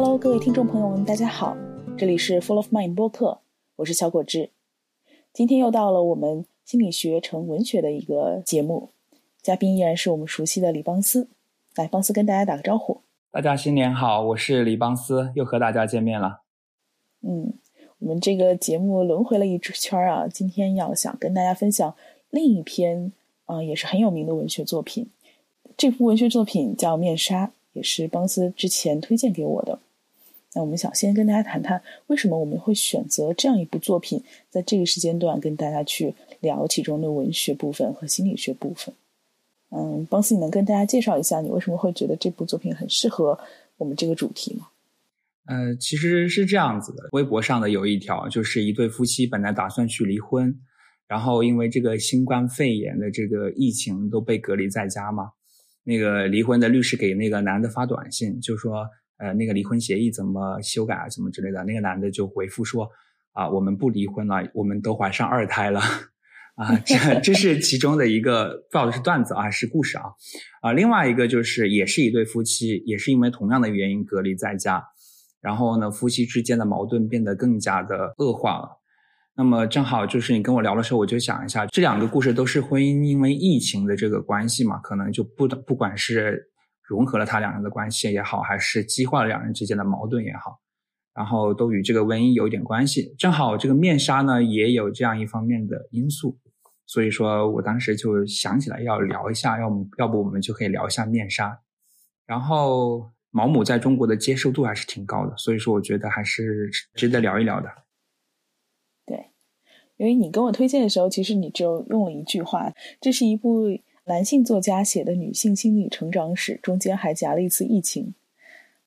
Hello，各位听众朋友们，大家好，这里是 Full of Mind 播客，我是小果汁。今天又到了我们心理学成文学的一个节目，嘉宾依然是我们熟悉的李邦斯。来，邦斯跟大家打个招呼。大家新年好，我是李邦斯，又和大家见面了。嗯，我们这个节目轮回了一圈啊，今天要想跟大家分享另一篇啊，也是很有名的文学作品。这部文学作品叫《面纱》，也是邦斯之前推荐给我的。那我们想先跟大家谈谈，为什么我们会选择这样一部作品，在这个时间段跟大家去聊其中的文学部分和心理学部分。嗯，邦斯，你能跟大家介绍一下，你为什么会觉得这部作品很适合我们这个主题吗？呃，其实是这样子的，微博上的有一条，就是一对夫妻本来打算去离婚，然后因为这个新冠肺炎的这个疫情都被隔离在家嘛。那个离婚的律师给那个男的发短信，就说，呃，那个离婚协议怎么修改啊，什么之类的。那个男的就回复说，啊，我们不离婚了，我们都怀上二胎了，啊，这这是其中的一个，不知道是段子啊，是故事啊，啊，另外一个就是也是一对夫妻，也是因为同样的原因隔离在家，然后呢，夫妻之间的矛盾变得更加的恶化了。那么正好就是你跟我聊的时候，我就想一下，这两个故事都是婚姻因为疫情的这个关系嘛，可能就不不管是融合了他两人的关系也好，还是激化了两人之间的矛盾也好，然后都与这个瘟疫有一点关系。正好这个面纱呢也有这样一方面的因素，所以说我当时就想起来要聊一下，要要不我们就可以聊一下面纱。然后毛姆在中国的接受度还是挺高的，所以说我觉得还是值得聊一聊的。对因为你跟我推荐的时候，其实你就用了一句话：这是一部男性作家写的女性心理成长史，中间还夹了一次疫情。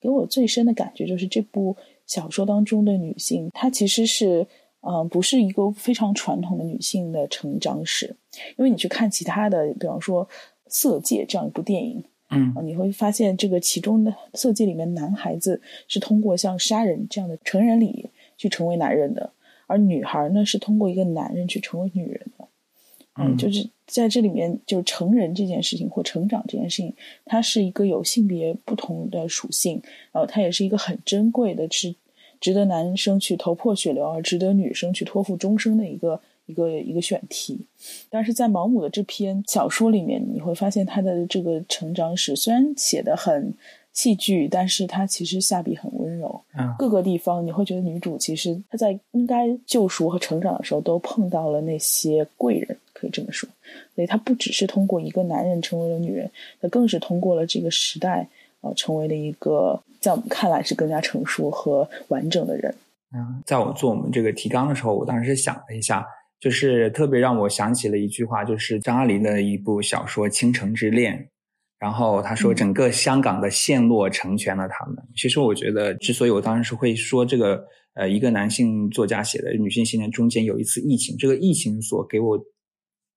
给我最深的感觉就是这部小说当中的女性，她其实是嗯，不是一个非常传统的女性的成长史。因为你去看其他的，比方说《色戒》这样一部电影，嗯，你会发现这个其中的《色戒》里面男孩子是通过像杀人这样的成人礼去成为男人的。而女孩呢，是通过一个男人去成为女人的，嗯，就是在这里面，就是成人这件事情或成长这件事情，它是一个有性别不同的属性，然后它也是一个很珍贵的，是值得男生去头破血流，而值得女生去托付终生的一个一个一个选题。但是在毛姆的这篇小说里面，你会发现他的这个成长史虽然写的很。戏剧，但是他其实下笔很温柔，各个地方你会觉得女主其实她在应该救赎和成长的时候都碰到了那些贵人，可以这么说。所以她不只是通过一个男人成为了女人，她更是通过了这个时代，呃，成为了一个在我们看来是更加成熟和完整的人。嗯，在我做我们这个提纲的时候，我当时想了一下，就是特别让我想起了一句话，就是张爱玲的一部小说《倾城之恋》。然后他说，整个香港的陷落成全了他们。其实我觉得，之所以我当时会说这个，呃，一个男性作家写的女性信念中间有一次疫情，这个疫情所给我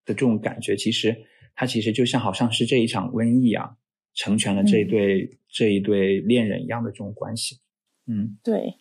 的这种感觉，其实它其实就像好像是这一场瘟疫啊，成全了这一对这一对恋人一样的这种关系。嗯，对。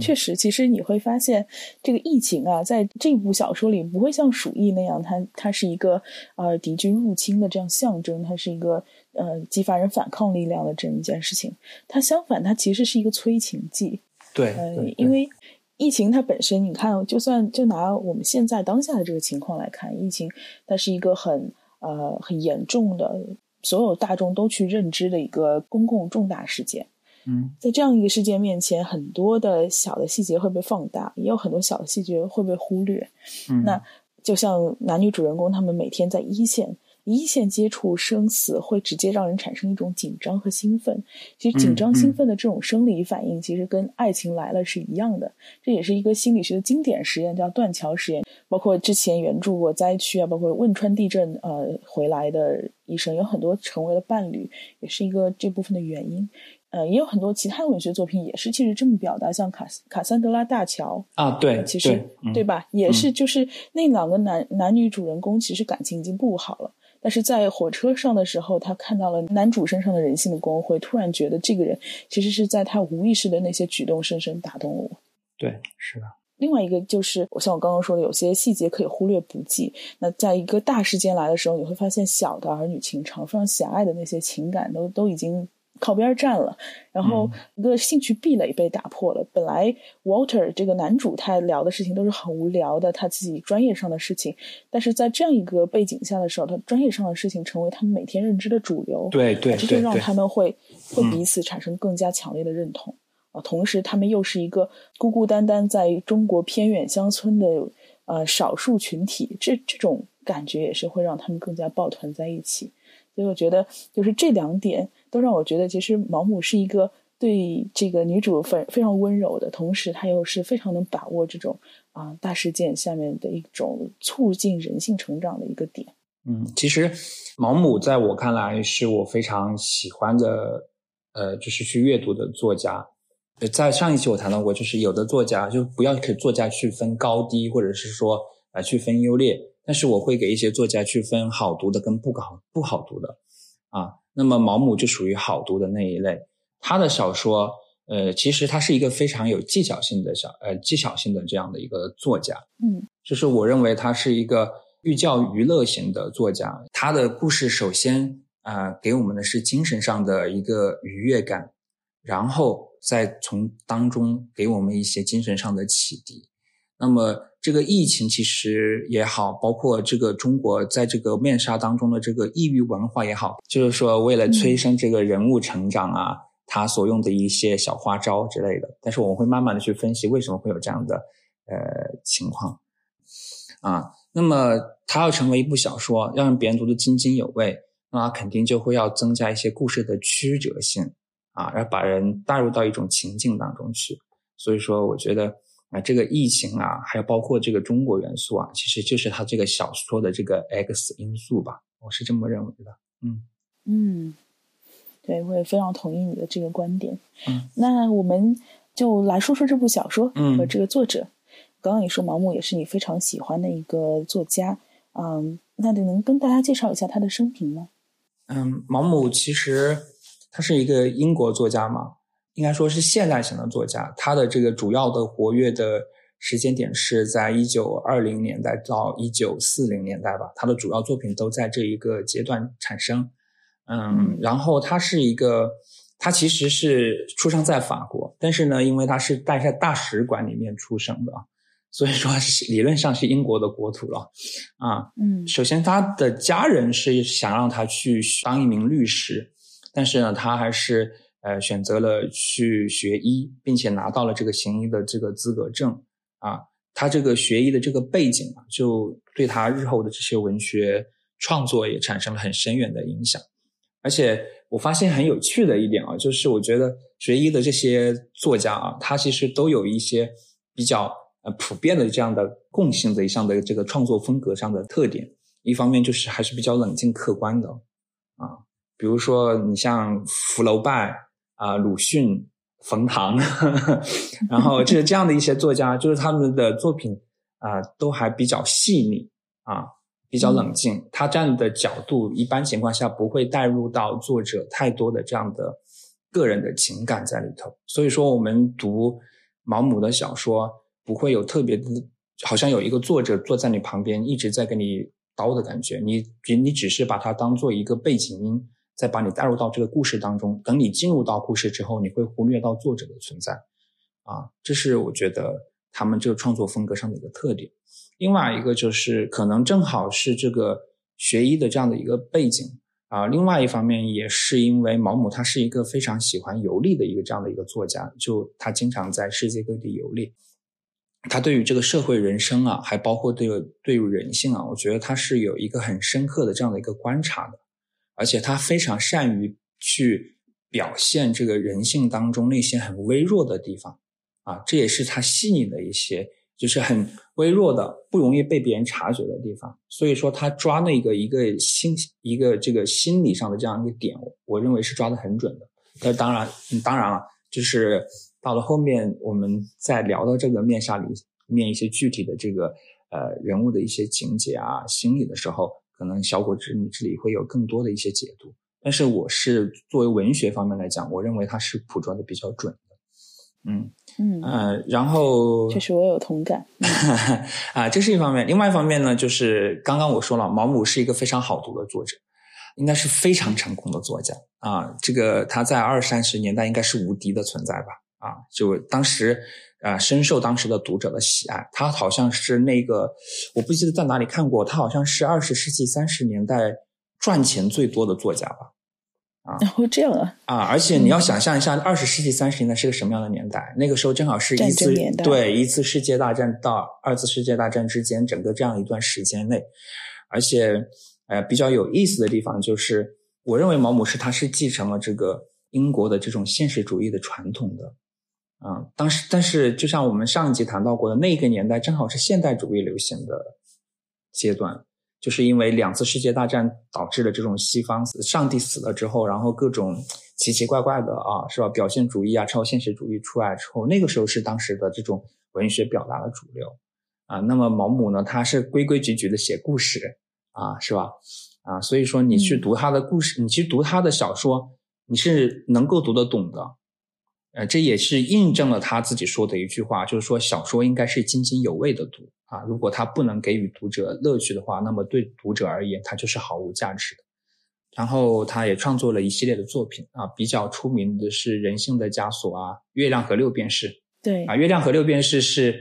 确实，其实你会发现，这个疫情啊，在这部小说里不会像鼠疫那样，它它是一个呃敌军入侵的这样象征，它是一个呃激发人反抗力量的这么一件事情。它相反，它其实是一个催情剂。对，呃，因为疫情它本身，你看，就算就拿我们现在当下的这个情况来看，疫情它是一个很呃很严重的，所有大众都去认知的一个公共重大事件。嗯，在这样一个事件面前，很多的小的细节会被放大，也有很多小的细节会被忽略。嗯，那就像男女主人公他们每天在一线一线接触生死，会直接让人产生一种紧张和兴奋。其实紧张兴奋的这种生理反应，其实跟爱情来了是一样的。这也是一个心理学的经典实验，叫断桥实验。包括之前援助过灾区啊，包括汶川地震呃回来的医生，有很多成为了伴侣，也是一个这部分的原因。呃，也有很多其他文学作品也是其实这么表达，像卡卡桑德拉大桥啊，对，其实对吧，也是就是那两个男男女主人公其实感情已经不好了，但是在火车上的时候，他看到了男主身上的人性的光辉，突然觉得这个人其实是在他无意识的那些举动深深打动了我。对，是的。另外一个就是，我像我刚刚说的，有些细节可以忽略不计。那在一个大事件来的时候，你会发现小的儿女情长、非常狭隘的那些情感都都已经。靠边站了，然后一个兴趣壁垒被打破了。本来 Walter 这个男主他聊的事情都是很无聊的，他自己专业上的事情，但是在这样一个背景下的时候，他专业上的事情成为他们每天认知的主流。对对，这就让他们会会彼此产生更加强烈的认同啊。同时，他们又是一个孤孤单单在中国偏远乡村的呃少数群体，这这种感觉也是会让他们更加抱团在一起。所以我觉得，就是这两点都让我觉得，其实毛姆是一个对这个女主非非常温柔的，同时他又是非常能把握这种啊大事件下面的一种促进人性成长的一个点。嗯，其实毛姆在我看来是我非常喜欢的，呃，就是去阅读的作家。在上一期我谈到过，就是有的作家就不要给作家去分高低，或者是说啊去分优劣。但是我会给一些作家去分好读的跟不好不好读的，啊，那么毛姆就属于好读的那一类。他的小说，呃，其实他是一个非常有技巧性的小，呃，技巧性的这样的一个作家。嗯，就是我认为他是一个寓教于乐型的作家。他的故事首先啊，给我们的是精神上的一个愉悦感，然后再从当中给我们一些精神上的启迪。那么这个疫情其实也好，包括这个中国在这个面纱当中的这个异域文化也好，就是说为了催生这个人物成长啊，他所用的一些小花招之类的。但是我们会慢慢的去分析为什么会有这样的呃情况啊。那么他要成为一部小说，要让别人读得津津有味，那肯定就会要增加一些故事的曲折性啊，要把人带入到一种情境当中去。所以说，我觉得。啊，这个疫情啊，还有包括这个中国元素啊，其实就是他这个小说的这个 X 因素吧，我是这么认为的。嗯嗯，对，我也非常同意你的这个观点。嗯，那我们就来说说这部小说和这个作者。刚刚你说毛姆也是你非常喜欢的一个作家，嗯，那你能跟大家介绍一下他的生平吗？嗯，毛姆其实他是一个英国作家嘛。应该说是现代型的作家，他的这个主要的活跃的时间点是在一九二零年代到一九四零年代吧，他的主要作品都在这一个阶段产生。嗯，然后他是一个，他其实是出生在法国，但是呢，因为他是待在大使馆里面出生的，所以说理论上是英国的国土了。啊，嗯，首先他的家人是想让他去当一名律师，但是呢，他还是。呃，选择了去学医，并且拿到了这个行医的这个资格证啊。他这个学医的这个背景啊，就对他日后的这些文学创作也产生了很深远的影响。而且我发现很有趣的一点啊，就是我觉得学医的这些作家啊，他其实都有一些比较呃普遍的这样的共性的一项的这个创作风格上的特点。一方面就是还是比较冷静客观的啊，比如说你像福楼拜。啊，鲁迅、冯唐，然后就是这样的一些作家，就是他们的作品啊，都还比较细腻啊，比较冷静。他站的角度，一般情况下不会带入到作者太多的这样的个人的情感在里头。所以说，我们读毛姆的小说，不会有特别的，好像有一个作者坐在你旁边一直在跟你叨的感觉。你你只是把它当做一个背景音。再把你带入到这个故事当中，等你进入到故事之后，你会忽略到作者的存在，啊，这是我觉得他们这个创作风格上的一个特点。另外一个就是可能正好是这个学医的这样的一个背景啊。另外一方面也是因为毛姆他是一个非常喜欢游历的一个这样的一个作家，就他经常在世界各地游历，他对于这个社会人生啊，还包括这个对于人性啊，我觉得他是有一个很深刻的这样的一个观察的。而且他非常善于去表现这个人性当中那些很微弱的地方，啊，这也是他细腻的一些，就是很微弱的、不容易被别人察觉的地方。所以说，他抓那个一个心、一个这个心理上的这样一个点，我认为是抓的很准的。那当然，当然了，就是到了后面我们在聊到这个面纱里面一些具体的这个呃人物的一些情节啊、心理的时候。可能小果子你这里会有更多的一些解读，但是我是作为文学方面来讲，我认为它是捕捉的比较准的。嗯嗯呃，然后确实我有同感 啊，这是一方面。另外一方面呢，就是刚刚我说了，毛姆是一个非常好读的作者应该是非常成功的作家啊。这个他在二三十年代应该是无敌的存在吧？啊，就当时啊深受当时的读者的喜爱。他好像是那个我不记得在哪里看过，他好像是二十世纪三十年代赚钱最多的作家吧。啊，然后这样啊啊！而且你要想象一下，二十世纪三十年代是个什么样的年代？那个时候正好是一次对一次世界大战到二次世界大战之间，整个这样一段时间内，而且呃比较有意思的地方就是，我认为毛姆是他是继承了这个英国的这种现实主义的传统的啊。当时，但是就像我们上一集谈到过的，那个年代正好是现代主义流行的阶段。就是因为两次世界大战导致了这种西方上帝死了之后，然后各种奇奇怪怪的啊，是吧？表现主义啊，超现实主义出来之后，那个时候是当时的这种文学表达的主流啊。那么毛姆呢，他是规规矩矩的写故事啊，是吧？啊，所以说你去读他的故事，你去读他的小说，你是能够读得懂的。呃，这也是印证了他自己说的一句话，就是说小说应该是津津有味的读。啊，如果他不能给予读者乐趣的话，那么对读者而言，它就是毫无价值的。然后，他也创作了一系列的作品啊，比较出名的是《人性的枷锁》啊，《月亮和六便士》。对啊，《月亮和六便士》是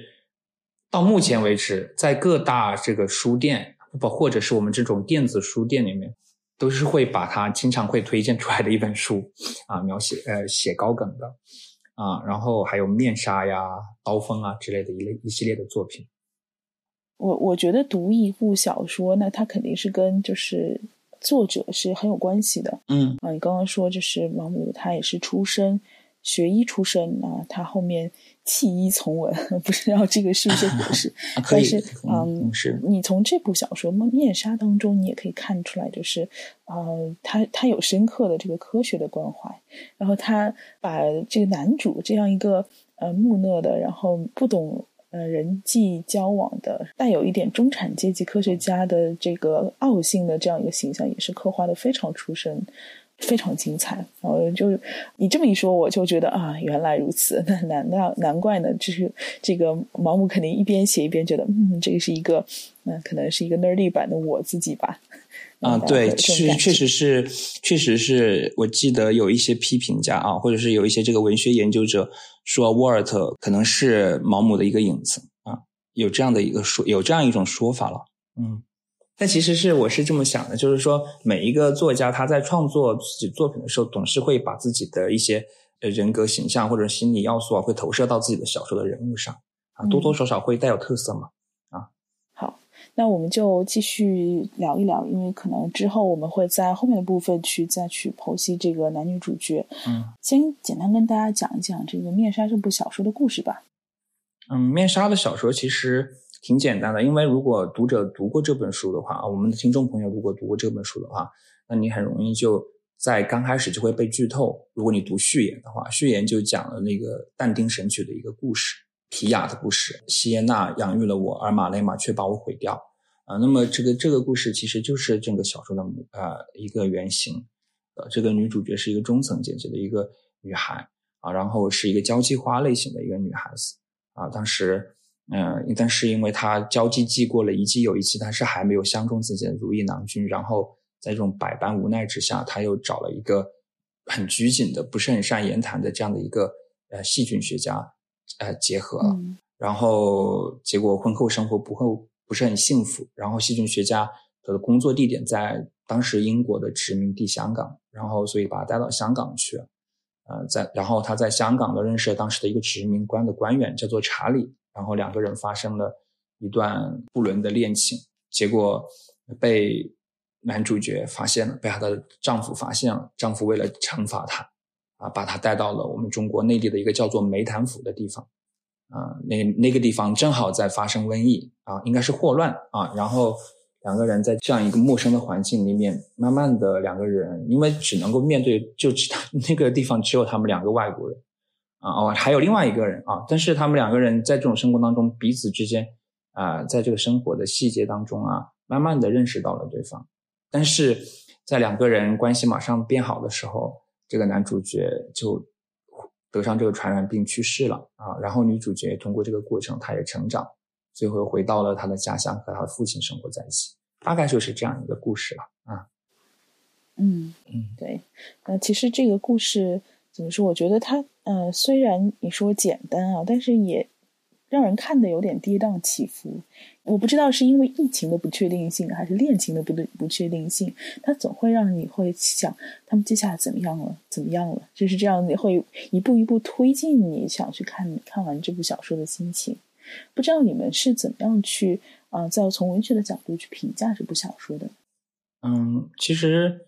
到目前为止在各大这个书店不或者是我们这种电子书店里面，都是会把他经常会推荐出来的一本书 啊，描写呃写高梗的啊，然后还有《面纱》呀、《刀锋》啊之类的一类一系列的作品。我我觉得读一部小说，那它肯定是跟就是作者是很有关系的。嗯啊，你刚刚说就是毛姆，他也是出身学医出身啊，他后面弃医从文，不知道这个是不是合适？但是嗯，是你从这部小说《面纱》当中，你也可以看出来，就是呃，他他有深刻的这个科学的关怀，然后他把这个男主这样一个呃木讷的，然后不懂。呃，人际交往的带有一点中产阶级科学家的这个傲性的这样一个形象，也是刻画的非常出身，非常精彩。然后就你这么一说，我就觉得啊，原来如此，那难道难怪呢？就是这个毛姆肯定一边写一边觉得，嗯，这个是一个，嗯可能是一个 nerdy 版的我自己吧。啊，对，是确实是，确实是我记得有一些批评家啊，或者是有一些这个文学研究者。说沃尔特可能是毛姆的一个影子啊，有这样的一个说，有这样一种说法了。嗯，但其实是我是这么想的，就是说每一个作家他在创作自己作品的时候，总是会把自己的一些呃人格形象或者心理要素啊，会投射到自己的小说的人物上啊，多多少少会带有特色嘛啊。好。那我们就继续聊一聊，因为可能之后我们会在后面的部分去再去剖析这个男女主角。嗯，先简单跟大家讲一讲这个《面纱》这部小说的故事吧。嗯，《面纱》的小说其实挺简单的，因为如果读者读过这本书的话啊，我们的听众朋友如果读过这本书的话，那你很容易就在刚开始就会被剧透。如果你读序言的话，序言就讲了那个但丁《神曲》的一个故事。提亚的故事，西耶娜养育了我，而马雷玛却把我毁掉。啊，那么这个这个故事其实就是整个小说的呃一个原型。呃，这个女主角是一个中层阶级的一个女孩啊，然后是一个交际花类型的一个女孩子啊。当时，嗯，但是因为他交际季过了一季又一季，但是还没有相中自己的如意郎君。然后在这种百般无奈之下，他又找了一个很拘谨的、不是很善言谈的这样的一个呃细菌学家。呃，结合了，然后结果婚后生活不后不是很幸福。然后细菌学家的工作地点在当时英国的殖民地香港，然后所以把他带到香港去。呃，在然后他在香港的认识了当时的一个殖民官的官员，叫做查理。然后两个人发生了一段不伦的恋情，结果被男主角发现了，被她的丈夫发现了。丈夫为了惩罚她。啊，把他带到了我们中国内地的一个叫做梅潭府的地方，啊，那那个地方正好在发生瘟疫啊，应该是霍乱啊。然后两个人在这样一个陌生的环境里面，慢慢的两个人，因为只能够面对，就只 那个地方只有他们两个外国人啊，哦，还有另外一个人啊，但是他们两个人在这种生活当中，彼此之间啊，在这个生活的细节当中啊，慢慢的认识到了对方，但是在两个人关系马上变好的时候。这个男主角就得上这个传染病去世了啊，然后女主角通过这个过程，她也成长，最后回到了她的家乡，和她的父亲生活在一起，大概就是这样一个故事了啊。嗯嗯，对。那其实这个故事怎么说？我觉得它呃，虽然你说简单啊，但是也让人看的有点跌宕起伏。我不知道是因为疫情的不确定性，还是恋情的不对不确定性，它总会让你会想他们接下来怎么样了，怎么样了，就是这样，你会一步一步推进你想去看看完这部小说的心情。不知道你们是怎么样去啊，在从文学的角度去评价这部小说的？嗯，其实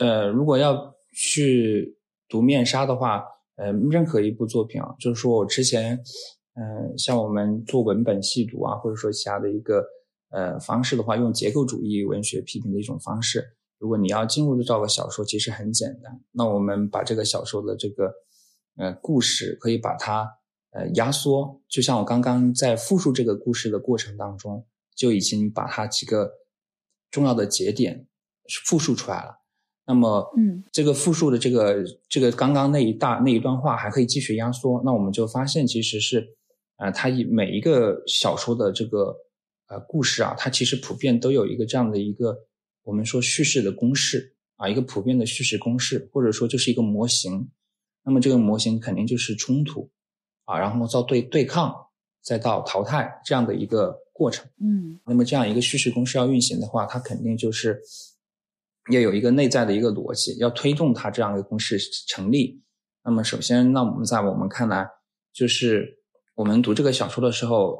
呃，如果要去读《面纱》的话，呃，任何一部作品啊，就是说我之前。嗯，像我们做文本细读啊，或者说其他的一个呃方式的话，用结构主义文学批评的一种方式。如果你要进入这个小说，其实很简单。那我们把这个小说的这个呃故事，可以把它呃压缩，就像我刚刚在复述这个故事的过程当中，就已经把它几个重要的节点复述出来了。那么，嗯，这个复述的这个这个刚刚那一大那一段话还可以继续压缩。那我们就发现，其实是。啊，它以每一个小说的这个呃故事啊，它其实普遍都有一个这样的一个我们说叙事的公式啊，一个普遍的叙事公式，或者说就是一个模型。那么这个模型肯定就是冲突啊，然后到对对抗，再到淘汰这样的一个过程。嗯，那么这样一个叙事公式要运行的话，它肯定就是要有一个内在的一个逻辑，要推动它这样一个公式成立。那么首先，那我们在我们看来就是。我们读这个小说的时候，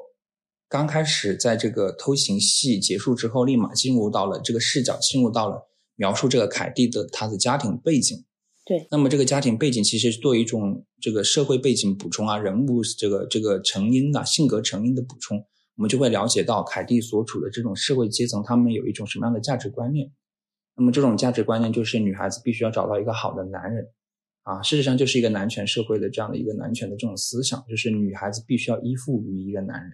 刚开始在这个偷情戏结束之后，立马进入到了这个视角，进入到了描述这个凯蒂的他的家庭背景。对，那么这个家庭背景其实是做一种这个社会背景补充啊，人物这个这个成因啊，性格成因的补充，我们就会了解到凯蒂所处的这种社会阶层，他们有一种什么样的价值观念。那么这种价值观念就是女孩子必须要找到一个好的男人。啊，事实上就是一个男权社会的这样的一个男权的这种思想，就是女孩子必须要依附于一个男人，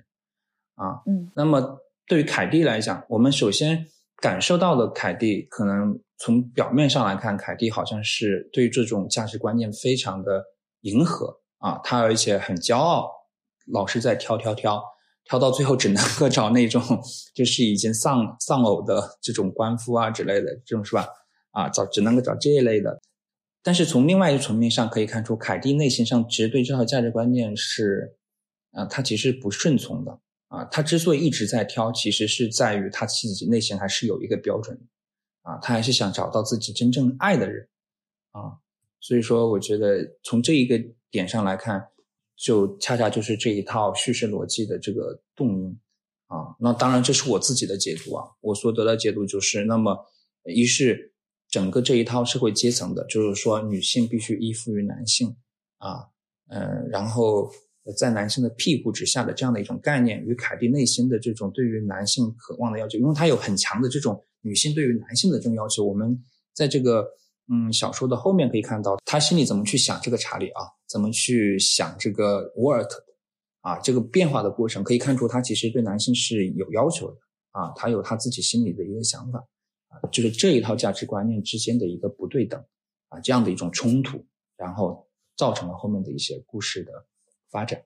啊，嗯，那么对于凯蒂来讲，我们首先感受到的凯蒂，可能从表面上来看，凯蒂好像是对这种价值观念非常的迎合。啊，她而且很骄傲，老是在挑挑挑，挑到最后只能够找那种就是已经丧丧偶的这种官夫啊之类的，这种是吧？啊，找只能够找这一类的。但是从另外一个层面上可以看出，凯蒂内心上其实对这套价值观念是，啊，他其实不顺从的啊。他之所以一直在挑，其实是在于他自己内心还是有一个标准，啊，他还是想找到自己真正爱的人，啊。所以说，我觉得从这一个点上来看，就恰恰就是这一套叙事逻辑的这个动因，啊。那当然这是我自己的解读啊，我所得的解读就是，那么一是。整个这一套社会阶层的，就是说女性必须依附于男性，啊，嗯，然后在男性的庇护之下的这样的一种概念，与凯蒂内心的这种对于男性渴望的要求，因为她有很强的这种女性对于男性的这种要求。我们在这个嗯小说的后面可以看到，她心里怎么去想这个查理啊，怎么去想这个沃尔特，啊，这个变化的过程可以看出，他其实对男性是有要求的，啊，他有他自己心里的一个想法。啊就是这一套价值观念之间的一个不对等，啊，这样的一种冲突，然后造成了后面的一些故事的发展。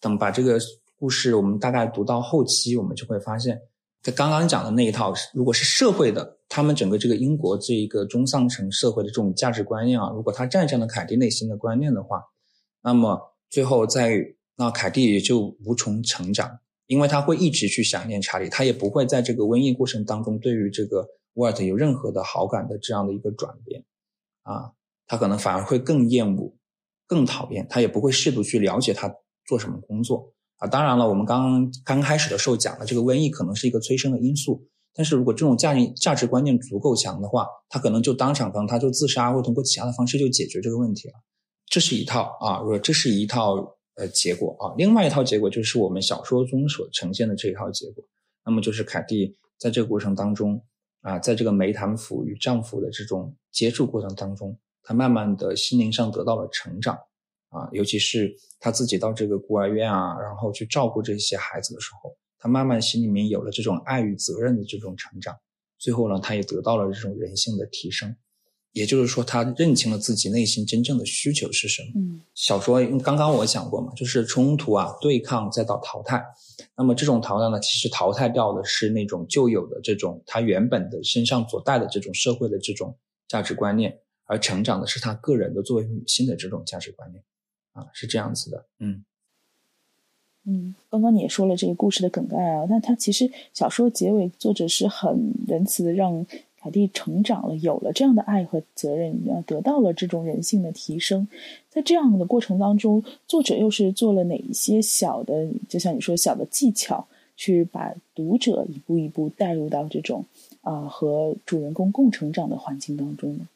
等把这个故事我们大概读到后期，我们就会发现，在刚刚讲的那一套，如果是社会的，他们整个这个英国这一个中上层社会的这种价值观念啊，如果他战胜了凯蒂内心的观念的话，那么最后在那凯蒂也就无从成长。因为他会一直去想念查理，他也不会在这个瘟疫过程当中对于这个沃尔特有任何的好感的这样的一个转变，啊，他可能反而会更厌恶、更讨厌，他也不会试图去了解他做什么工作啊。当然了，我们刚刚刚开始的时候讲了，这个瘟疫可能是一个催生的因素，但是如果这种价值价值观念足够强的话，他可能就当场可能他就自杀，或通过其他的方式就解决这个问题了。这是一套啊，如果这是一套。呃，结果啊，另外一套结果就是我们小说中所呈现的这一套结果。那么就是凯蒂在这个过程当中啊，在这个梅坦府与丈夫的这种接触过程当中，她慢慢的心灵上得到了成长啊，尤其是她自己到这个孤儿院啊，然后去照顾这些孩子的时候，她慢慢心里面有了这种爱与责任的这种成长。最后呢，他也得到了这种人性的提升。也就是说，他认清了自己内心真正的需求是什么。嗯，小说刚刚我讲过嘛，就是冲突啊、对抗，再到淘汰。那么这种淘汰呢，其实淘汰掉的是那种旧有的这种他原本的身上所带的这种社会的这种价值观念，而成长的是他个人的作为女性的这种价值观念，啊，是这样子的，嗯。嗯，刚刚你也说了这个故事的梗概啊，但它其实小说结尾作者是很仁慈的，让凯蒂成长了，有了这样的爱和责任，啊，得到了这种人性的提升。在这样的过程当中，作者又是做了哪一些小的，就像你说小的技巧，去把读者一步一步带入到这种啊和主人公共成长的环境当中呢？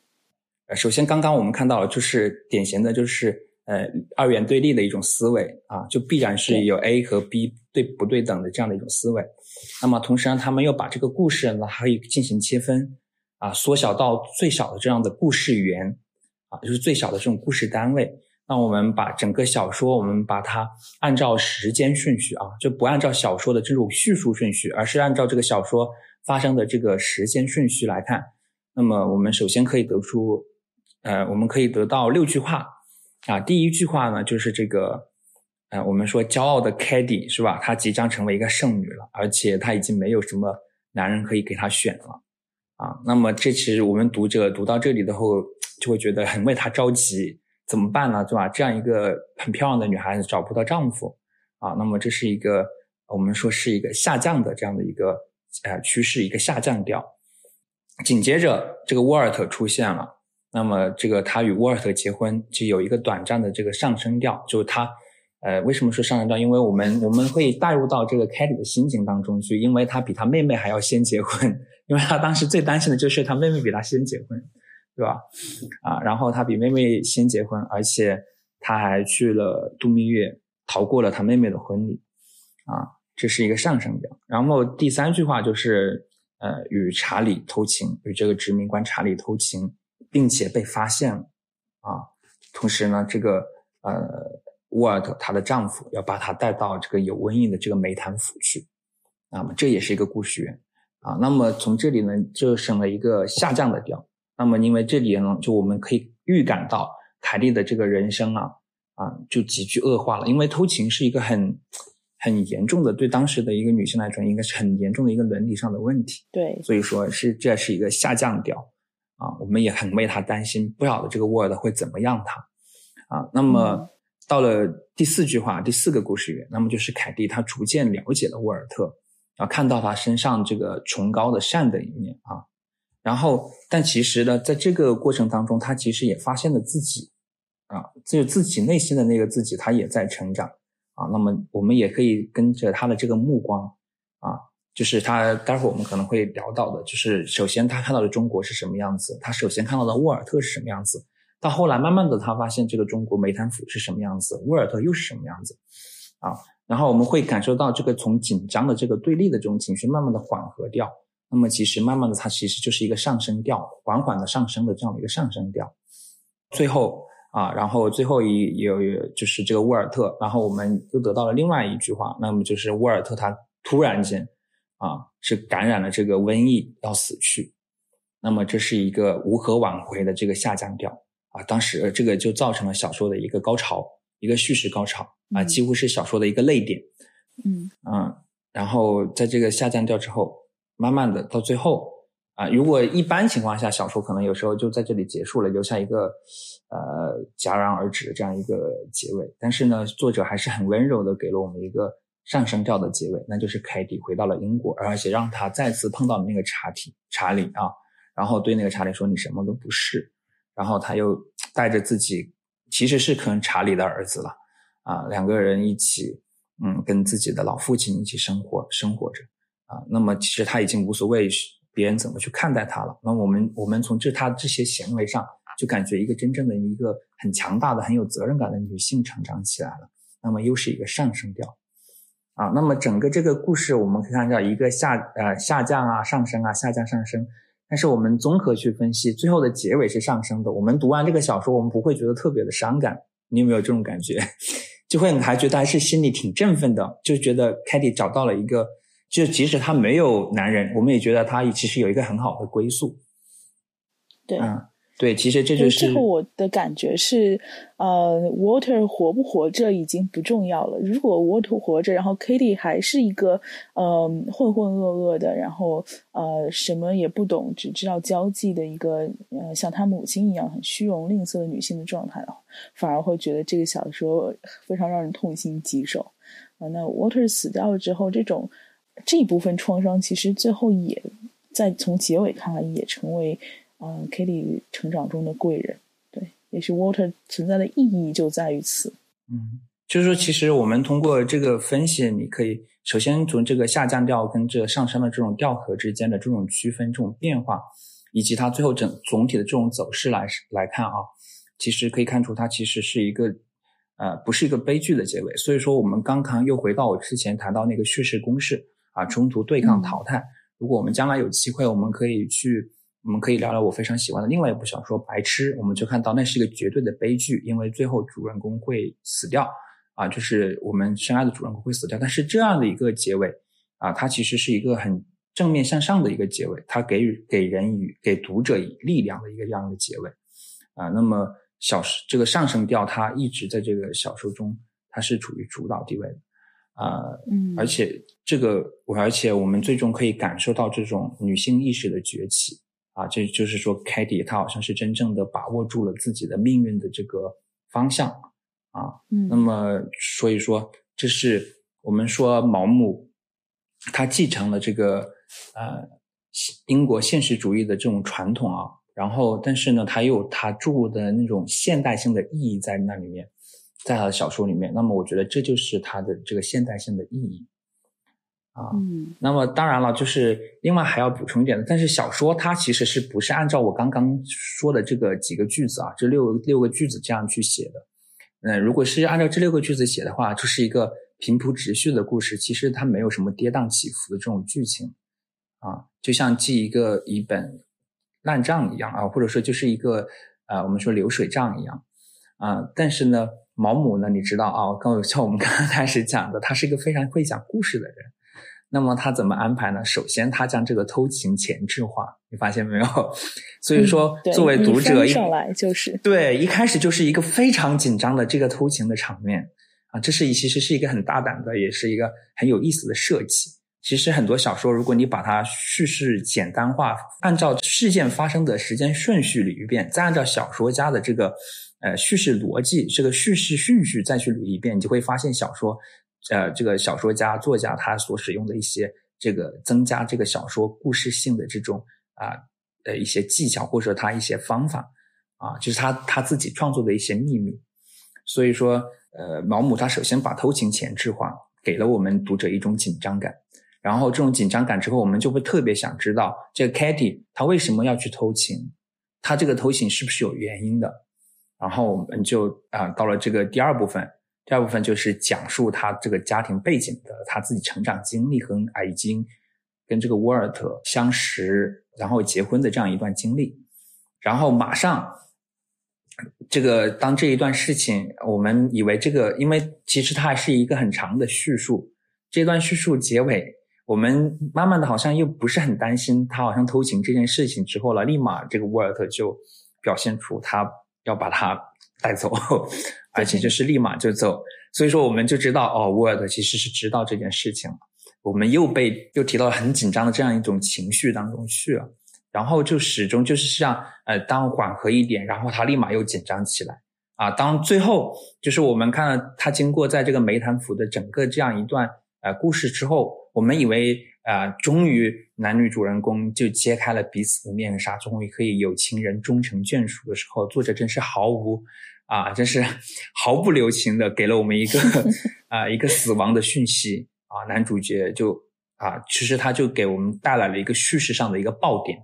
首先刚刚我们看到就是典型的就是。呃，二元对立的一种思维啊，就必然是有 A 和 B 对不对等的这样的一种思维。那么同时呢，他们又把这个故事呢还，可以进行切分啊，缩小到最小的这样的故事源啊，就是最小的这种故事单位。那我们把整个小说，我们把它按照时间顺序啊，就不按照小说的这种叙述顺序，而是按照这个小说发生的这个时间顺序来看。那么我们首先可以得出，呃，我们可以得到六句话。啊，第一句话呢，就是这个，呃，我们说骄傲的 c a d y 是吧？她即将成为一个剩女了，而且她已经没有什么男人可以给她选了，啊，那么这其实我们读者读到这里的后，就会觉得很为她着急，怎么办呢？对吧？这样一个很漂亮的女孩子找不到丈夫，啊，那么这是一个我们说是一个下降的这样的一个呃趋势，一个下降调。紧接着，这个沃尔特出现了。那么，这个他与沃尔特结婚，就有一个短暂的这个上升调，就是他，呃，为什么说上升调？因为我们我们会带入到这个凯蒂的心情当中去，因为他比他妹妹还要先结婚，因为他当时最担心的就是他妹妹比他先结婚，对吧？啊，然后他比妹妹先结婚，而且他还去了度蜜月，逃过了他妹妹的婚礼，啊，这是一个上升调。然后第三句话就是，呃，与查理偷情，与这个殖民官查理偷情。并且被发现了，啊，同时呢，这个呃，沃尔特她的丈夫要把她带到这个有瘟疫的这个梅坦府去，那么这也是一个故事源啊。那么从这里呢，就省了一个下降的调。那么因为这里呢，就我们可以预感到凯莉的这个人生啊啊，就急剧恶化了。因为偷情是一个很很严重的，对当时的一个女性来说，应该是很严重的一个伦理上的问题。对，所以说是这是一个下降调。啊，我们也很为他担心，不晓得这个沃尔特会怎么样他，啊，那么到了第四句话，第四个故事源，那么就是凯蒂他逐渐了解了沃尔特，啊，看到他身上这个崇高的善的一面啊，然后但其实呢，在这个过程当中，他其实也发现了自己，啊，就自己内心的那个自己，他也在成长，啊，那么我们也可以跟着他的这个目光，啊。就是他，待会儿我们可能会聊到的，就是首先他看到的中国是什么样子，他首先看到的沃尔特是什么样子，到后来慢慢的他发现这个中国煤炭府是什么样子，沃尔特又是什么样子，啊，然后我们会感受到这个从紧张的这个对立的这种情绪慢慢的缓和掉，那么其实慢慢的它其实就是一个上升调，缓缓的上升的这样的一个上升调，最后啊，然后最后一有有就是这个沃尔特，然后我们又得到了另外一句话，那么就是沃尔特他突然间。啊，是感染了这个瘟疫要死去，那么这是一个无可挽回的这个下降调啊。当时这个就造成了小说的一个高潮，一个叙事高潮啊，几乎是小说的一个泪点。嗯嗯，然后在这个下降调之后，慢慢的到最后啊，如果一般情况下小说可能有时候就在这里结束了，留下一个呃戛然而止的这样一个结尾，但是呢，作者还是很温柔的给了我们一个。上升调的结尾，那就是凯蒂回到了英国，而且让他再次碰到了那个查体查理啊，然后对那个查理说：“你什么都不是。”然后他又带着自己，其实是可能查理的儿子了啊，两个人一起，嗯，跟自己的老父亲一起生活生活着啊。那么其实他已经无所谓别人怎么去看待他了。那我们我们从这他这些行为上，就感觉一个真正的一个很强大的、很有责任感的女性成长起来了。那么又是一个上升调。啊，那么整个这个故事，我们可以看到一个下呃下降啊，上升啊，下降上升。但是我们综合去分析，最后的结尾是上升的。我们读完这个小说，我们不会觉得特别的伤感。你有没有这种感觉？就会还觉得还是心里挺振奋的，就觉得凯蒂找到了一个，就即使她没有男人，我们也觉得她其实有一个很好的归宿。对，嗯，对，其实这就是最后我的感觉是，呃，Water 活不活着已经不重要了。如果 Water 活着，然后 Kitty 还是一个呃浑浑噩噩的，然后呃什么也不懂，只知道交际的一个呃像她母亲一样很虚荣吝啬的女性的状态的话，反而会觉得这个小说非常让人痛心疾首啊。那 Water 死掉了之后，这种这一部分创伤，其实最后也在从结尾看来也成为。嗯，Kitty 成长中的贵人，对，也许 Water 存在的意义就在于此。嗯，就是说，其实我们通过这个分析，你可以首先从这个下降调跟这上升的这种调和之间的这种区分、这种变化，以及它最后整总体的这种走势来来看啊，其实可以看出它其实是一个呃，不是一个悲剧的结尾。所以说，我们刚刚又回到我之前谈到那个叙事公式啊，冲突、对抗、淘汰。如果我们将来有机会，我们可以去。我们可以聊聊我非常喜欢的另外一部小说《白痴》，我们就看到那是一个绝对的悲剧，因为最后主人公会死掉，啊，就是我们深爱的主人公会死掉。但是这样的一个结尾，啊，它其实是一个很正面向上的一个结尾，它给予给人与给读者以力量的一个这样的结尾，啊，那么小这个上升调它一直在这个小说中它是处于主导地位的，啊，嗯，而且这个而且我们最终可以感受到这种女性意识的崛起。啊，这就是说凯蒂她好像是真正的把握住了自己的命运的这个方向啊。嗯，那么所以说，这是我们说毛姆他继承了这个呃英国现实主义的这种传统啊，然后但是呢，他又有他注入的那种现代性的意义在那里面，在他的小说里面。那么我觉得这就是他的这个现代性的意义。啊，嗯，那么当然了，就是另外还要补充一点的，但是小说它其实是不是按照我刚刚说的这个几个句子啊，这六六个句子这样去写的？嗯，如果是按照这六个句子写的话，就是一个平铺直叙的故事，其实它没有什么跌宕起伏的这种剧情啊，就像记一个一本烂账一样啊，或者说就是一个呃，我们说流水账一样啊。但是呢，毛姆呢，你知道啊，刚像我们刚刚开始讲的，他是一个非常会讲故事的人。那么他怎么安排呢？首先，他将这个偷情前置化，你发现没有？所以说，作为读者一上来就是对，一开始就是一个非常紧张的这个偷情的场面啊，这是一其实是一个很大胆的，也是一个很有意思的设计。其实很多小说，如果你把它叙事简单化，按照事件发生的时间顺序捋一遍，再按照小说家的这个呃叙事逻辑、这个叙事顺序再去捋一遍，你就会发现小说。呃，这个小说家、作家他所使用的一些这个增加这个小说故事性的这种啊的一些技巧，或者说他一些方法啊，就是他他自己创作的一些秘密。所以说，呃，毛姆他首先把偷情前置化，给了我们读者一种紧张感。然后这种紧张感之后，我们就会特别想知道这个 Katy 他为什么要去偷情，他这个偷情是不是有原因的？然后我们就啊到了这个第二部分。第二部分就是讲述他这个家庭背景的他自己成长经历和啊已经跟这个沃尔特相识，然后结婚的这样一段经历。然后马上这个当这一段事情，我们以为这个，因为其实它还是一个很长的叙述。这段叙述结尾，我们慢慢的好像又不是很担心他好像偷情这件事情之后了，立马这个沃尔特就表现出他要把他。带走，而且就是立马就走，所以说我们就知道哦，，Word 其实是知道这件事情了。我们又被又提到了很紧张的这样一种情绪当中去了，然后就始终就是像呃，当缓和一点，然后他立马又紧张起来啊。当最后就是我们看到他经过在这个梅潭府的整个这样一段呃故事之后，我们以为啊，终于男女主人公就揭开了彼此的面纱，终于可以有情人终成眷属的时候，作者真是毫无。啊，真是毫不留情的给了我们一个 啊一个死亡的讯息啊！男主角就啊，其实他就给我们带来了一个叙事上的一个爆点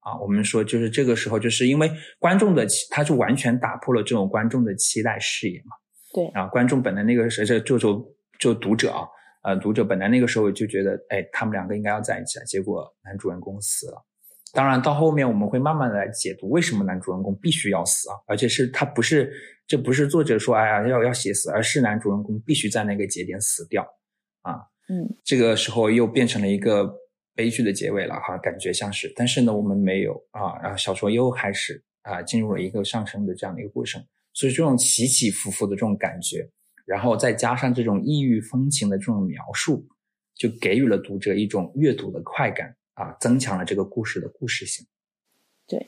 啊。我们说就是这个时候，就是因为观众的他就完全打破了这种观众的期待视野嘛。对啊，观众本来那个时候就就就读者啊，呃，读者本来那个时候就觉得，哎，他们两个应该要在一起了，结果男主人公死了。当然，到后面我们会慢慢的来解读为什么男主人公必须要死啊，而且是他不是，这不是作者说哎呀要要写死，而是男主人公必须在那个节点死掉，啊，嗯，这个时候又变成了一个悲剧的结尾了哈，感觉像是，但是呢，我们没有啊，然后小说又开始啊，进入了一个上升的这样的一个过程。所以这种起起伏伏的这种感觉，然后再加上这种异域风情的这种描述，就给予了读者一种阅读的快感啊，增强了这个故事的故事性。对，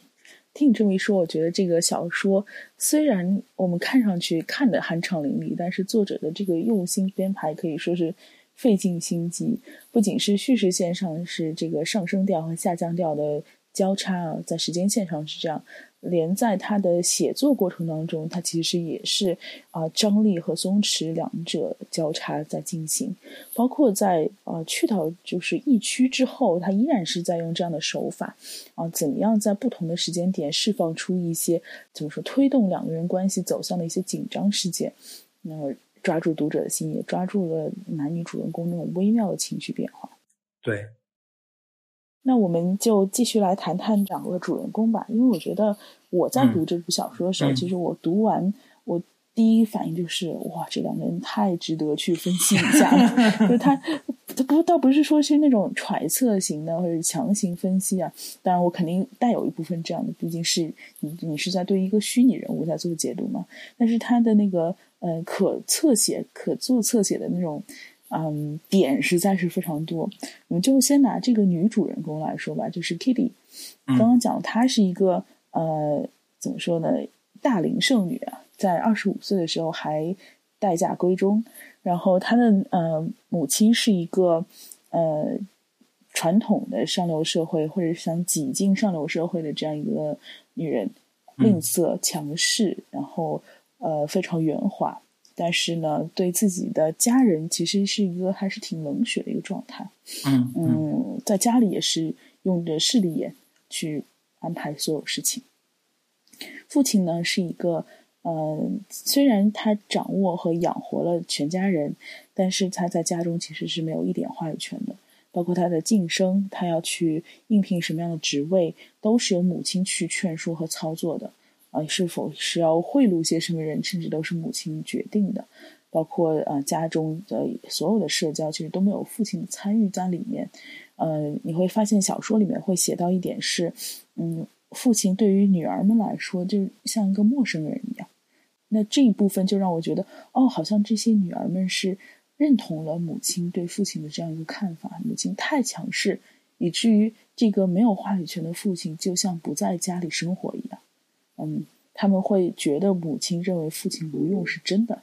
听你这么一说，我觉得这个小说虽然我们看上去看的酣畅淋漓，但是作者的这个用心编排可以说是费尽心机，不仅是叙事线上是这个上升调和下降调的交叉啊，在时间线上是这样。连在他的写作过程当中，他其实也是啊张力和松弛两者交叉在进行，包括在啊去到就是疫区之后，他依然是在用这样的手法啊，怎么样在不同的时间点释放出一些怎么说推动两个人关系走向的一些紧张事件，那么抓住读者的心，也抓住了男女主人公那种微妙的情绪变化。对。那我们就继续来谈谈两个主人公吧，因为我觉得我在读这部小说的时候，其实我读完，我第一反应就是哇，这两个人太值得去分析一下了。就他，他不倒不是说是那种揣测型的或者强行分析啊，当然我肯定带有一部分这样的，毕竟是你你是在对一个虚拟人物在做解读嘛。但是他的那个呃可侧写、可做侧写的那种。嗯，点实在是非常多。我们就先拿这个女主人公来说吧，就是 Kitty。刚刚讲她是一个呃，怎么说呢？大龄剩女啊，在二十五岁的时候还待嫁闺中。然后她的呃母亲是一个呃传统的上流社会，或者想挤进上流社会的这样一个女人，吝啬、强势，然后呃非常圆滑。但是呢，对自己的家人其实是一个还是挺冷血的一个状态。嗯嗯，在家里也是用着势利眼去安排所有事情。父亲呢是一个，呃，虽然他掌握和养活了全家人，但是他在家中其实是没有一点话语权的。包括他的晋升，他要去应聘什么样的职位，都是由母亲去劝说和操作的。啊，是否是要贿赂些什么人，甚至都是母亲决定的，包括呃家中的所有的社交，其实都没有父亲的参与在里面。呃，你会发现小说里面会写到一点是，嗯，父亲对于女儿们来说就像一个陌生人一样。那这一部分就让我觉得，哦，好像这些女儿们是认同了母亲对父亲的这样一个看法，母亲太强势，以至于这个没有话语权的父亲就像不在家里生活一样。嗯，他们会觉得母亲认为父亲无用是真的。